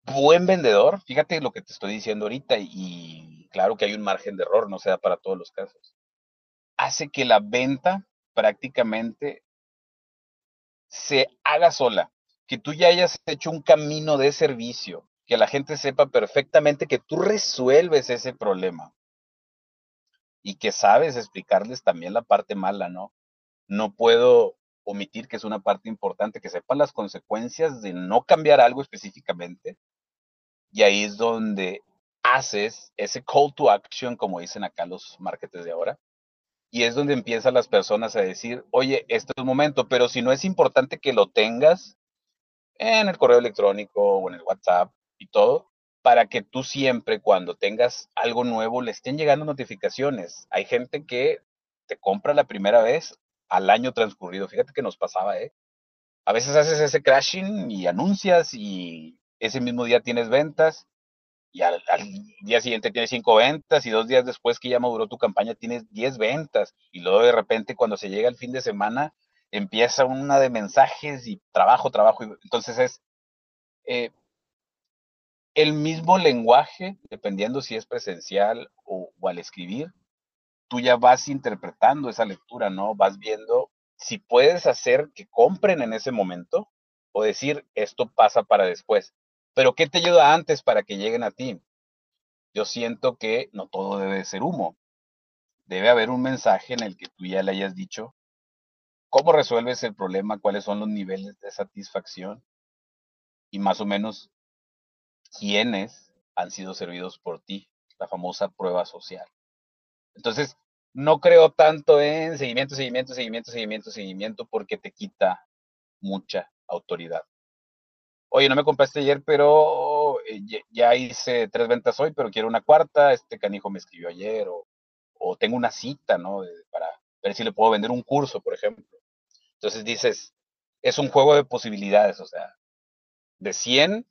buen vendedor, fíjate lo que te estoy diciendo ahorita y claro que hay un margen de error, no se da para todos los casos, hace que la venta prácticamente se haga sola, que tú ya hayas hecho un camino de servicio, que la gente sepa perfectamente que tú resuelves ese problema y que sabes explicarles también la parte mala, ¿no? No puedo omitir que es una parte importante, que sepan las consecuencias de no cambiar algo específicamente. Y ahí es donde haces ese call to action, como dicen acá los marketers de ahora. Y es donde empiezan las personas a decir, oye, este es un momento, pero si no es importante que lo tengas en el correo electrónico o en el WhatsApp y todo, para que tú siempre cuando tengas algo nuevo le estén llegando notificaciones. Hay gente que te compra la primera vez al año transcurrido. Fíjate que nos pasaba, ¿eh? A veces haces ese crashing y anuncias y ese mismo día tienes ventas y al, día siguiente tienes cinco ventas y dos días después que ya maduró tu campaña tienes diez ventas y luego de repente cuando se llega el fin de semana empieza una de mensajes y trabajo, trabajo. entonces es eh, el mismo lenguaje, dependiendo si es presencial o al escribir, tú ya vas interpretando esa lectura, ¿no? Vas viendo si puedes hacer que compren en ese momento o decir, esto pasa para después. Pero ¿qué te ayuda antes para que lleguen a ti? Yo siento que no todo debe ser humo. Debe haber un mensaje en el que tú ya le hayas dicho cómo resuelves el problema, cuáles son los niveles de satisfacción y más o menos quiénes han sido servidos por ti, la famosa prueba social. Entonces, no creo tanto en seguimiento, seguimiento, seguimiento, seguimiento, seguimiento, porque te quita mucha autoridad. Oye, no me compraste ayer, pero eh, ya hice tres ventas hoy, pero quiero una cuarta. Este canijo me escribió ayer, o, o tengo una cita, ¿no? Para ver si le puedo vender un curso, por ejemplo. Entonces dices, es un juego de posibilidades, o sea, de 100,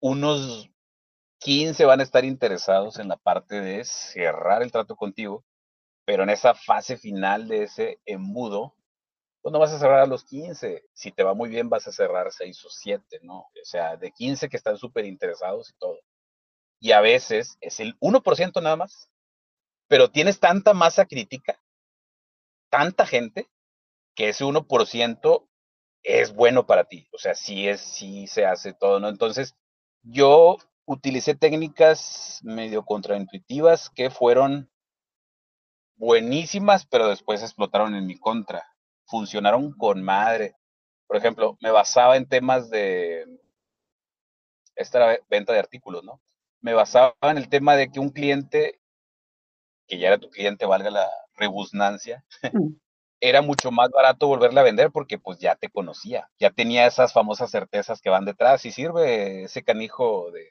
unos 15 van a estar interesados en la parte de cerrar el trato contigo, pero en esa fase final de ese embudo, pues vas a cerrar a los 15. Si te va muy bien, vas a cerrar 6 o 7, ¿no? O sea, de 15 que están súper interesados y todo. Y a veces es el 1% nada más, pero tienes tanta masa crítica, tanta gente, que ese 1% es bueno para ti. O sea, sí es, sí se hace todo, ¿no? Entonces, yo utilicé técnicas medio contraintuitivas que fueron buenísimas, pero después explotaron en mi contra. Funcionaron con madre. Por ejemplo, me basaba en temas de esta venta de artículos, ¿no? Me basaba en el tema de que un cliente, que ya era tu cliente, valga la rebusnancia, mm. [LAUGHS] era mucho más barato volverle a vender porque pues ya te conocía, ya tenía esas famosas certezas que van detrás y sirve ese canijo de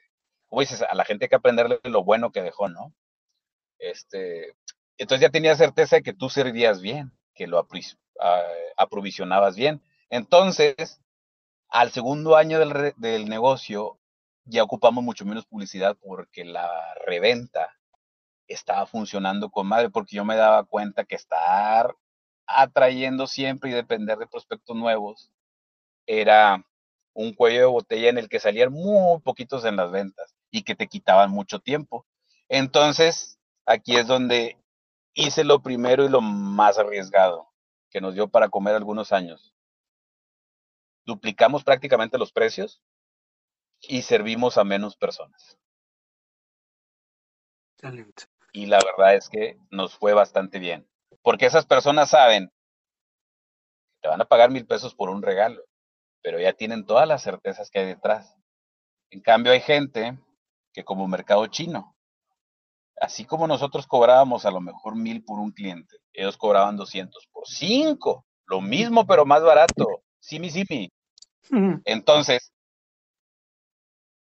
como dices, a la gente hay que aprenderle lo bueno que dejó, ¿no? Este, entonces ya tenía certeza de que tú servías bien, que lo aprovisionabas bien. Entonces, al segundo año del, del negocio, ya ocupamos mucho menos publicidad porque la reventa estaba funcionando con madre, porque yo me daba cuenta que estar atrayendo siempre y depender de prospectos nuevos era un cuello de botella en el que salían muy poquitos en las ventas y que te quitaban mucho tiempo. Entonces, aquí es donde hice lo primero y lo más arriesgado que nos dio para comer algunos años. Duplicamos prácticamente los precios y servimos a menos personas. Excelente. Y la verdad es que nos fue bastante bien. Porque esas personas saben que te van a pagar mil pesos por un regalo, pero ya tienen todas las certezas que hay detrás. En cambio, hay gente que como mercado chino, así como nosotros cobrábamos a lo mejor mil por un cliente, ellos cobraban 200 por cinco, lo mismo pero más barato, simi simi. Entonces,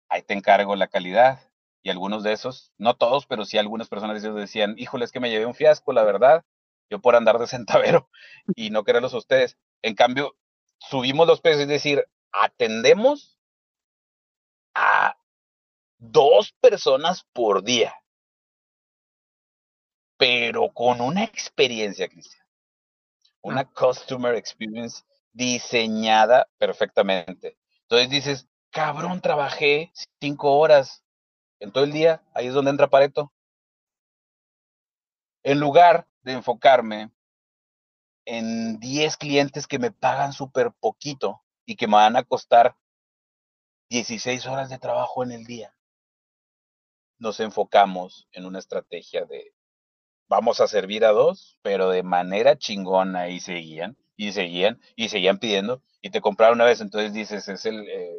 ahí te encargo la calidad. Y algunos de esos, no todos, pero sí algunas personas decían, híjole, es que me llevé un fiasco, la verdad, yo por andar de centavero [LAUGHS] y no quererlos a ustedes. En cambio, subimos los precios, es decir, atendemos a dos personas por día, pero con una experiencia, Cristian, una ah. customer experience diseñada perfectamente. Entonces dices, cabrón, trabajé cinco horas en todo el día, ahí es donde entra Pareto. En lugar de enfocarme en 10 clientes que me pagan súper poquito y que me van a costar 16 horas de trabajo en el día, nos enfocamos en una estrategia de vamos a servir a dos, pero de manera chingona y seguían, y seguían, y seguían pidiendo, y te compraron una vez, entonces dices, es el, eh,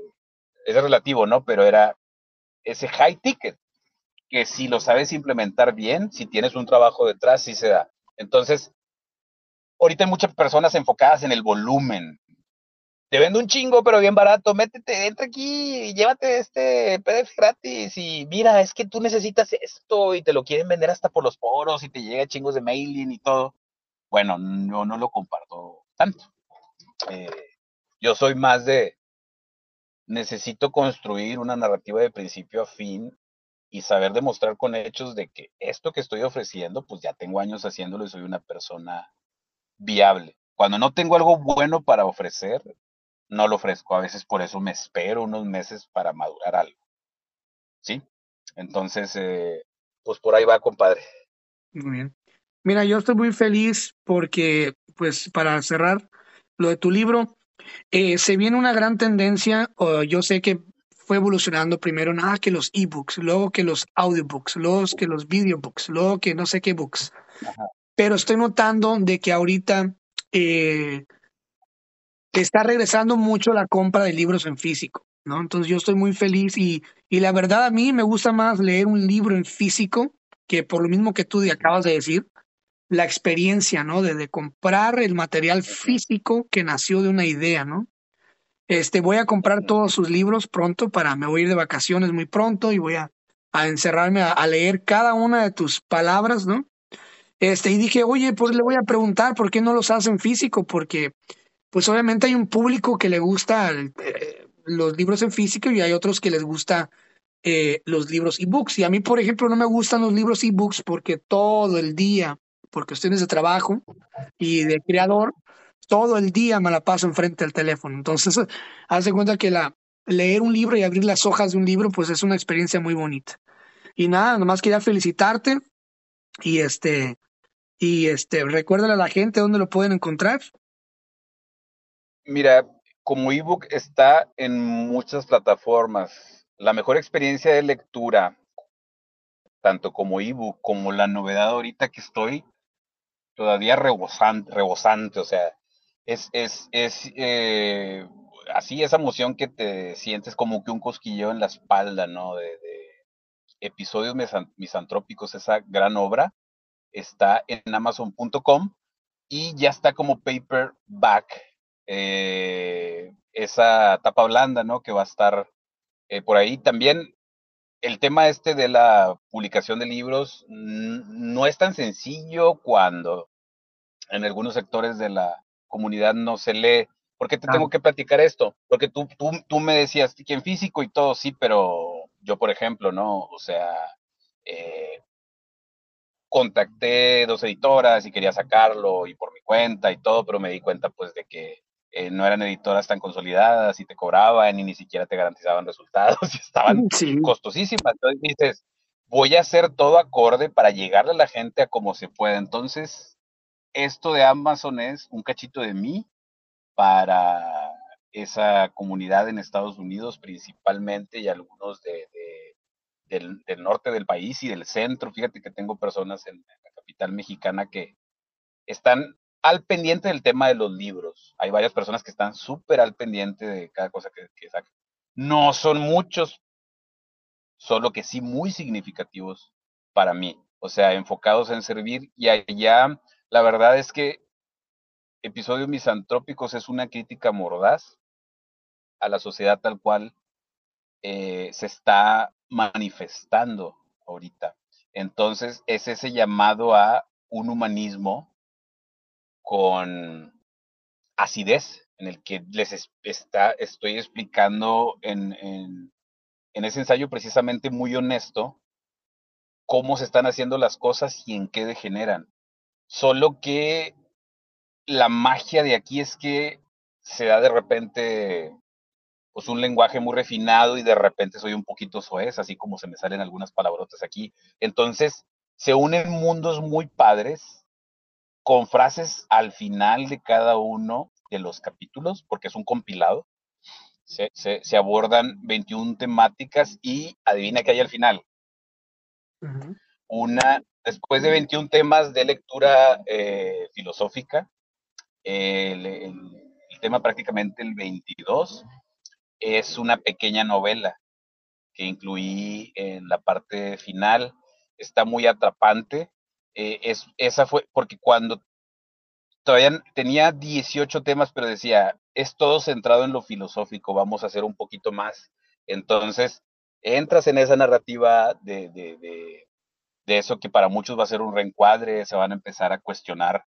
es relativo, ¿no? Pero era ese high ticket, que si lo sabes implementar bien, si tienes un trabajo detrás, sí se da. Entonces, ahorita hay muchas personas enfocadas en el volumen. Te vendo un chingo, pero bien barato. Métete, entra aquí y llévate este PDF gratis. Y mira, es que tú necesitas esto y te lo quieren vender hasta por los poros y te llega chingos de mailing y todo. Bueno, no, no lo comparto tanto. Eh, yo soy más de, necesito construir una narrativa de principio a fin y saber demostrar con hechos de que esto que estoy ofreciendo, pues ya tengo años haciéndolo y soy una persona viable. Cuando no tengo algo bueno para ofrecer, no lo ofrezco. A veces por eso me espero unos meses para madurar algo. ¿Sí? Entonces, eh, pues por ahí va, compadre. Muy bien. Mira, yo estoy muy feliz porque, pues, para cerrar lo de tu libro, eh, se viene una gran tendencia, yo sé que fue evolucionando primero nada que los ebooks, luego que los audiobooks, luego que los videobooks, luego que no sé qué books. Pero estoy notando de que ahorita eh, está regresando mucho la compra de libros en físico, ¿no? Entonces yo estoy muy feliz y, y la verdad a mí me gusta más leer un libro en físico que por lo mismo que tú acabas de decir, la experiencia, ¿no? De, comprar el material físico que nació de una idea, ¿no? Este, voy a comprar todos sus libros pronto para, me voy a ir de vacaciones muy pronto y voy a, encerrarme a, leer cada una de tus palabras, ¿no? Este, y dije, oye, pues le voy a preguntar por qué no los hacen físico, porque pues obviamente hay un público que le gusta eh, los libros en físico y hay otros que les gusta eh, los libros e-books. Y a mí, por ejemplo, no me gustan los libros e-books porque todo el día por cuestiones de trabajo y de creador, todo el día me la paso enfrente del teléfono. Entonces, haz de cuenta que la, leer un libro y abrir las hojas de un libro, pues es una experiencia muy bonita. Y nada, nomás quería felicitarte y este, y este, recuérdale a la gente dónde lo pueden encontrar. Mira, como ebook está en muchas plataformas. La mejor experiencia de lectura, tanto como ebook como la novedad ahorita que estoy, todavía rebosante, rebosante, o sea, es, es, es eh, así esa emoción que te sientes como que un cosquilleo en la espalda, ¿no? De, episodios misantrópicos, esa gran obra, está en amazon.com y ya está como paperback, eh, esa tapa blanda, ¿no? Que va a estar eh, por ahí. También el tema este de la publicación de libros no es tan sencillo cuando en algunos sectores de la comunidad no se lee. ¿Por qué te tengo que platicar esto? Porque tú, tú, tú me decías que en físico y todo, sí, pero yo, por ejemplo, ¿no? O sea, eh, contacté dos editoras y quería sacarlo y por mi cuenta y todo, pero me di cuenta pues de que eh, no eran editoras tan consolidadas y te cobraban y ni siquiera te garantizaban resultados [LAUGHS] y estaban costosísimas. Entonces dices, voy a hacer todo acorde para llegarle a la gente a como se pueda. Entonces, esto de Amazon es un cachito de mí para esa comunidad en Estados Unidos principalmente y algunos de, del, norte del país y del centro. Fíjate que tengo personas en, la capital mexicana que están al pendiente del tema de los libros. Hay varias personas que están súper al pendiente de cada cosa que, que sacan. No son muchos, solo que sí muy significativos para mí. O sea, enfocados en servir y allá la verdad es que Episodios Misantrópicos es una crítica mordaz a la sociedad tal cual eh, se está manifestando ahorita. Entonces es ese llamado a un humanismo con acidez, en el que les está, estoy explicando en, en, en ese ensayo precisamente muy honesto cómo se están haciendo las cosas y en qué degeneran. Solo que la magia de aquí es que se da de repente pues un lenguaje muy refinado y de repente soy un poquito soez, así como se me salen algunas palabrotas aquí. Entonces, se unen mundos muy padres con frases al final de cada uno de los capítulos, porque es un compilado. Se, se, abordan 21 temáticas y adivina qué hay al final. Una, después de 21 temas de lectura eh, filosófica, el, el, tema prácticamente el 22 es una pequeña novela que incluí en la parte final. Está muy atrapante. Eh, es, esa fue porque cuando todavía tenía 18 temas, pero decía, es todo centrado en lo filosófico, vamos a hacer un poquito más. Entonces, entras en esa narrativa de, de, de, de eso que para muchos va a ser un reencuadre, se van a empezar a cuestionar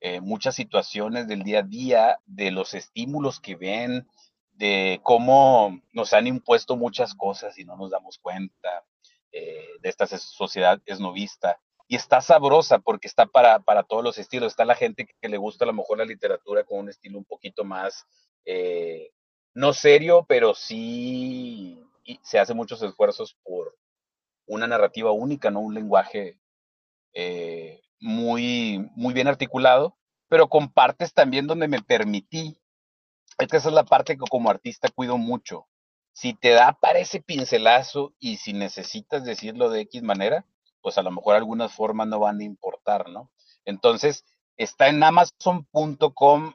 eh, muchas situaciones del día a día, de los estímulos que ven, de cómo nos han impuesto muchas cosas y no nos damos cuenta eh, de esta sociedad esnovista. Y está sabrosa porque está para, para todos los estilos. Está la gente que, le gusta a lo mejor la literatura con un estilo un poquito más, eh, no serio, pero sí se hace muchos esfuerzos por una narrativa única, no un lenguaje eh, muy, muy bien articulado, pero compartes también donde me permití es que esa es la parte que como artista cuido mucho. Si te da para ese pincelazo y si necesitas decirlo de X manera, pues a lo mejor algunas formas no van a importar, ¿no? Entonces, está en amazon.com,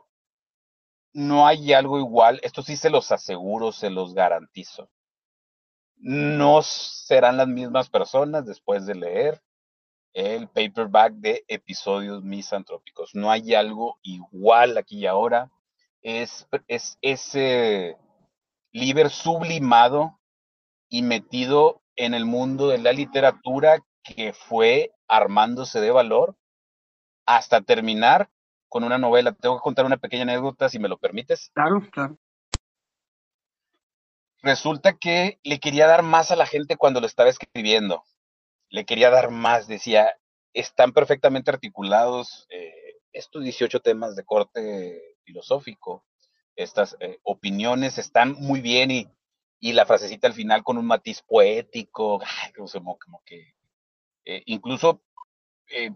no hay algo igual, esto sí se los aseguro, se los garantizo. No serán las mismas personas después de leer el paperback de episodios misantrópicos. No hay algo igual aquí y ahora es, es ese líder sublimado y metido en el mundo de la literatura que fue armándose de valor hasta terminar con una novela. Tengo que contar una pequeña anécdota, si me lo permites. Claro, claro. Resulta que le quería dar más a la gente cuando lo estaba escribiendo. Le quería dar más, decía, están perfectamente articulados eh, estos 18 temas de corte filosófico. Estas eh, opiniones están muy bien y, y, la frasecita al final con un matiz poético, como, que eh, incluso eh,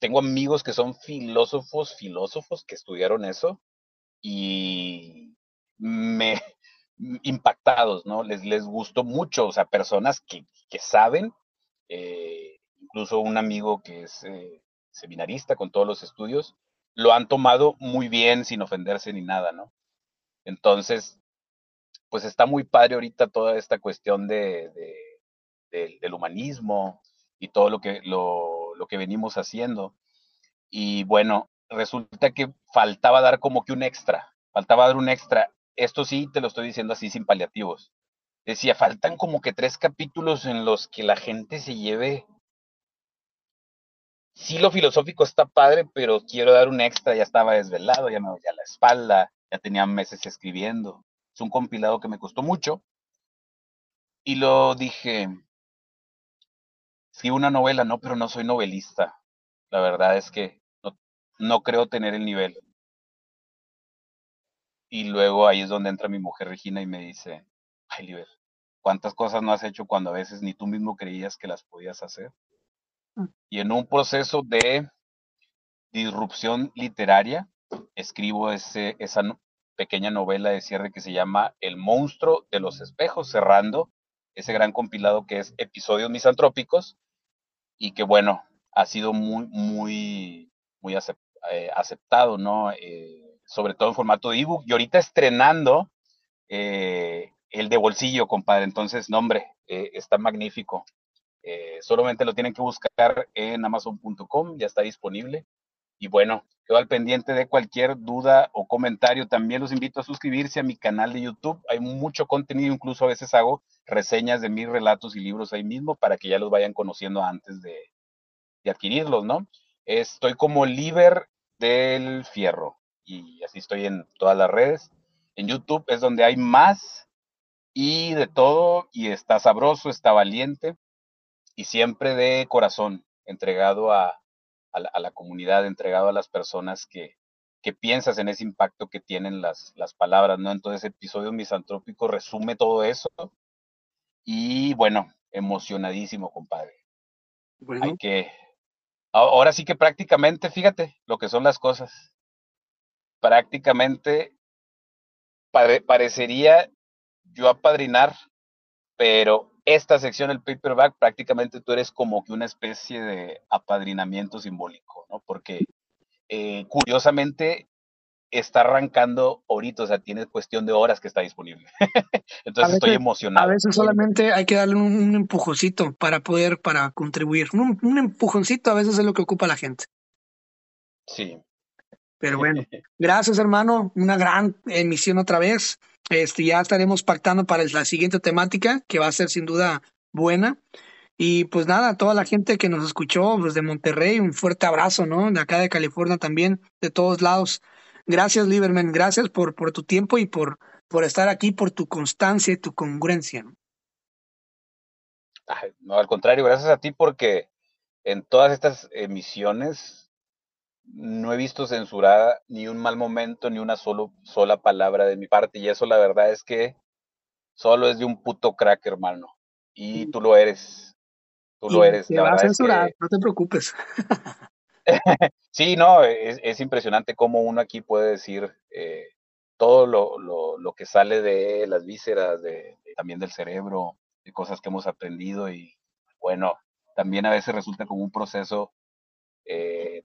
tengo amigos que son filósofos, filósofos que estudiaron eso y me [LAUGHS] impactados, ¿no? Les, les gustó mucho, o sea, personas que, que saben, incluso un amigo que es seminarista con todos los estudios, lo han tomado muy bien sin ofenderse ni nada, ¿no? Entonces, pues está muy padre ahorita toda esta cuestión de, del humanismo y todo lo que, lo, lo que venimos haciendo. Y bueno, resulta que faltaba dar como que un extra, faltaba dar un extra. Esto sí te lo estoy diciendo así sin paliativos. Decía, faltan como que tres capítulos en los que la gente se lleve sí lo filosófico está padre, pero quiero dar un extra, ya estaba desvelado, ya me voy a la espalda, ya tenía meses escribiendo. Es un compilado que me costó mucho. Y lo dije, sí, una novela, no, pero no soy novelista. La verdad es que no, no creo tener el nivel. Y luego ahí es donde entra mi mujer Regina y me dice, ay, Liber, ¿cuántas cosas no has hecho cuando a veces ni tú mismo creías que las podías hacer? Mm. Y en un proceso de disrupción literaria, escribo ese, esa pequeña novela de cierre que se llama El monstruo de los espejos, cerrando ese gran compilado que es Episodios Misantrópicos y que bueno, ha sido muy, muy, muy eh, aceptado, ¿no? Eh, sobre todo en formato de ebook y ahorita estrenando eh, el de bolsillo, compadre. Entonces, nombre, está magnífico. solamente lo tienen que buscar en amazon.com, ya está disponible. Y bueno, quedo al pendiente de cualquier duda o comentario. También los invito a suscribirse a mi canal de YouTube. Hay mucho contenido, incluso a veces hago reseñas de mis relatos y libros ahí mismo para que ya los vayan conociendo antes de, adquirirlos, ¿no? Estoy como Liber del Fierro y así estoy en todas las redes. En YouTube es donde hay más y de todo y está sabroso, está valiente y siempre de corazón, entregado a, a la, comunidad, entregado a las personas que, que, piensas en ese impacto que tienen las, las palabras, ¿no? Entonces, episodio misantrópico resume todo eso. Y bueno, emocionadísimo, compadre. Hay que. Ahora sí que prácticamente, fíjate lo que son las cosas. Prácticamente parecería yo apadrinar, pero esta sección, el paperback, prácticamente tú eres como que una especie de apadrinamiento simbólico, ¿no? Porque eh, curiosamente está arrancando ahorita, o sea, tiene cuestión de horas que está disponible. [LAUGHS] Entonces estoy emocionado. A veces solamente hay que darle un, empujoncito para poder, para contribuir. Un, un, empujoncito a veces es lo que ocupa la gente. Sí. Pero bueno, gracias hermano, una gran emisión otra vez. Este, ya estaremos pactando para la siguiente temática, que va a ser sin duda buena. Y pues nada, a toda la gente que nos escuchó pues, Monterrey, un fuerte abrazo, ¿no? De acá de California también, de todos lados. Gracias, Lieberman, gracias por, por tu tiempo y por, por estar aquí, por tu constancia y tu congruencia. no, al contrario, gracias a ti porque en todas estas emisiones no he visto censurada ni un mal momento, ni una solo, sola palabra de mi parte. Y eso la verdad es que solo es de un puto crack, hermano. Y tú lo eres. Tú lo eres. Te va a censurar, no te preocupes. [LAUGHS] sí, no, es, impresionante cómo uno aquí puede decir eh, todo lo, lo, que sale de las vísceras, de, también del cerebro, de cosas que hemos aprendido. Y bueno, también a veces resulta como un proceso eh,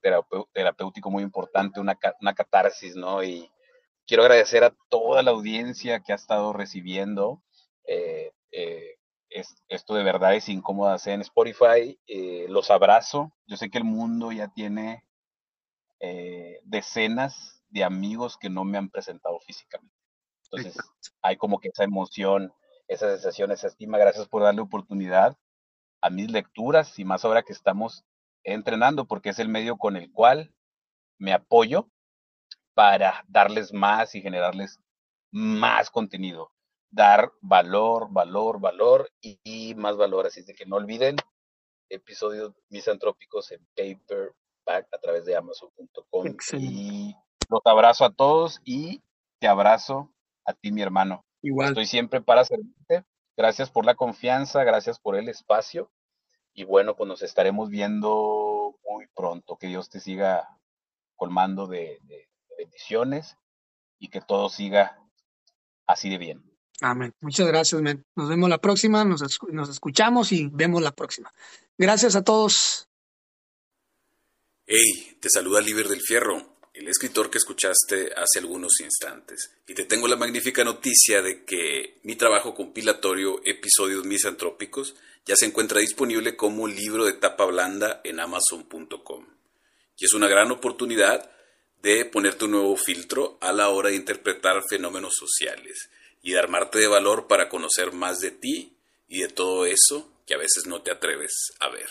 terapéutico muy importante, una, una catarsis, ¿no? Y quiero agradecer a toda la audiencia que ha estado recibiendo. Eh, eh, esto de verdad es incómodo hacer en Spotify. los abrazo. Yo sé que el mundo ya tiene decenas de amigos que no me han presentado físicamente. Entonces, hay como que esa emoción, esa sensación, esa estima. Gracias por darle oportunidad a mis lecturas y más ahora que estamos entrenando porque es el medio con el cual me apoyo para darles más y generarles más contenido. Dar valor, valor, valor y, más valor. Así de que no olviden episodios misantrópicos en paperback a través de amazon.com. Y los abrazo a todos y te abrazo a ti, mi hermano. Igual. Estoy siempre para servirte. Gracias por la confianza, gracias por el espacio y bueno, pues nos estaremos viendo muy pronto. Que Dios te siga colmando de, bendiciones y que todo siga así de bien. Amén. Muchas gracias, men. Nos vemos la próxima, nos, nos escuchamos y vemos la próxima. Gracias a todos. Hey, te saluda Liber del Fierro el escritor que escuchaste hace algunos instantes. Y te tengo la magnífica noticia de que mi trabajo compilatorio Episodios Misantrópicos ya se encuentra disponible como libro de tapa blanda en amazon.com. Y es una gran oportunidad de ponerte un nuevo filtro a la hora de interpretar fenómenos sociales y de armarte de valor para conocer más de ti y de todo eso que a veces no te atreves a ver.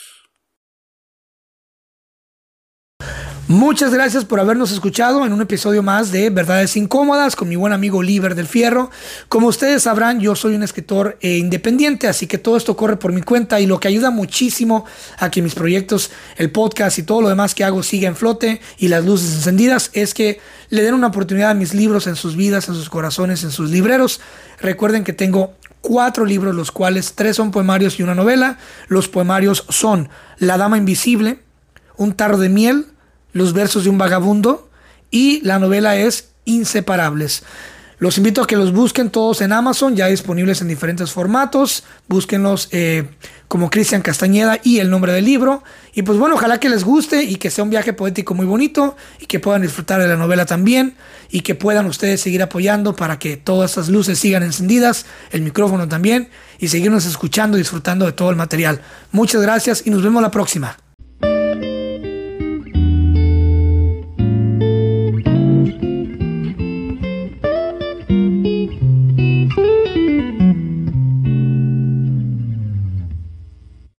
Muchas gracias por habernos escuchado en un episodio más de Verdades Incómodas con mi buen amigo Oliver del Fierro. Como ustedes sabrán, yo soy un escritor eh, independiente, así que todo esto corre por mi cuenta y lo que ayuda muchísimo a que mis proyectos, el podcast y todo lo demás que hago siga en flote y las luces encendidas es que le den una oportunidad a mis libros en sus vidas, en sus corazones, en sus libreros. Recuerden que tengo cuatro libros, los cuales tres son poemarios y una novela. Los poemarios son La Dama Invisible, Un Tarro de Miel, Los Versos de un Vagabundo y la novela es Inseparables. Los invito a que los busquen todos en Amazon, ya disponibles en diferentes formatos. Búsquenlos eh, como Cristian Castañeda y el nombre del libro. Y pues bueno, ojalá que les guste y que sea un viaje poético muy bonito y que puedan disfrutar de la novela también y que puedan ustedes seguir apoyando para que todas estas luces sigan encendidas, el micrófono también y seguirnos escuchando y disfrutando de todo el material. Muchas gracias y nos vemos la próxima.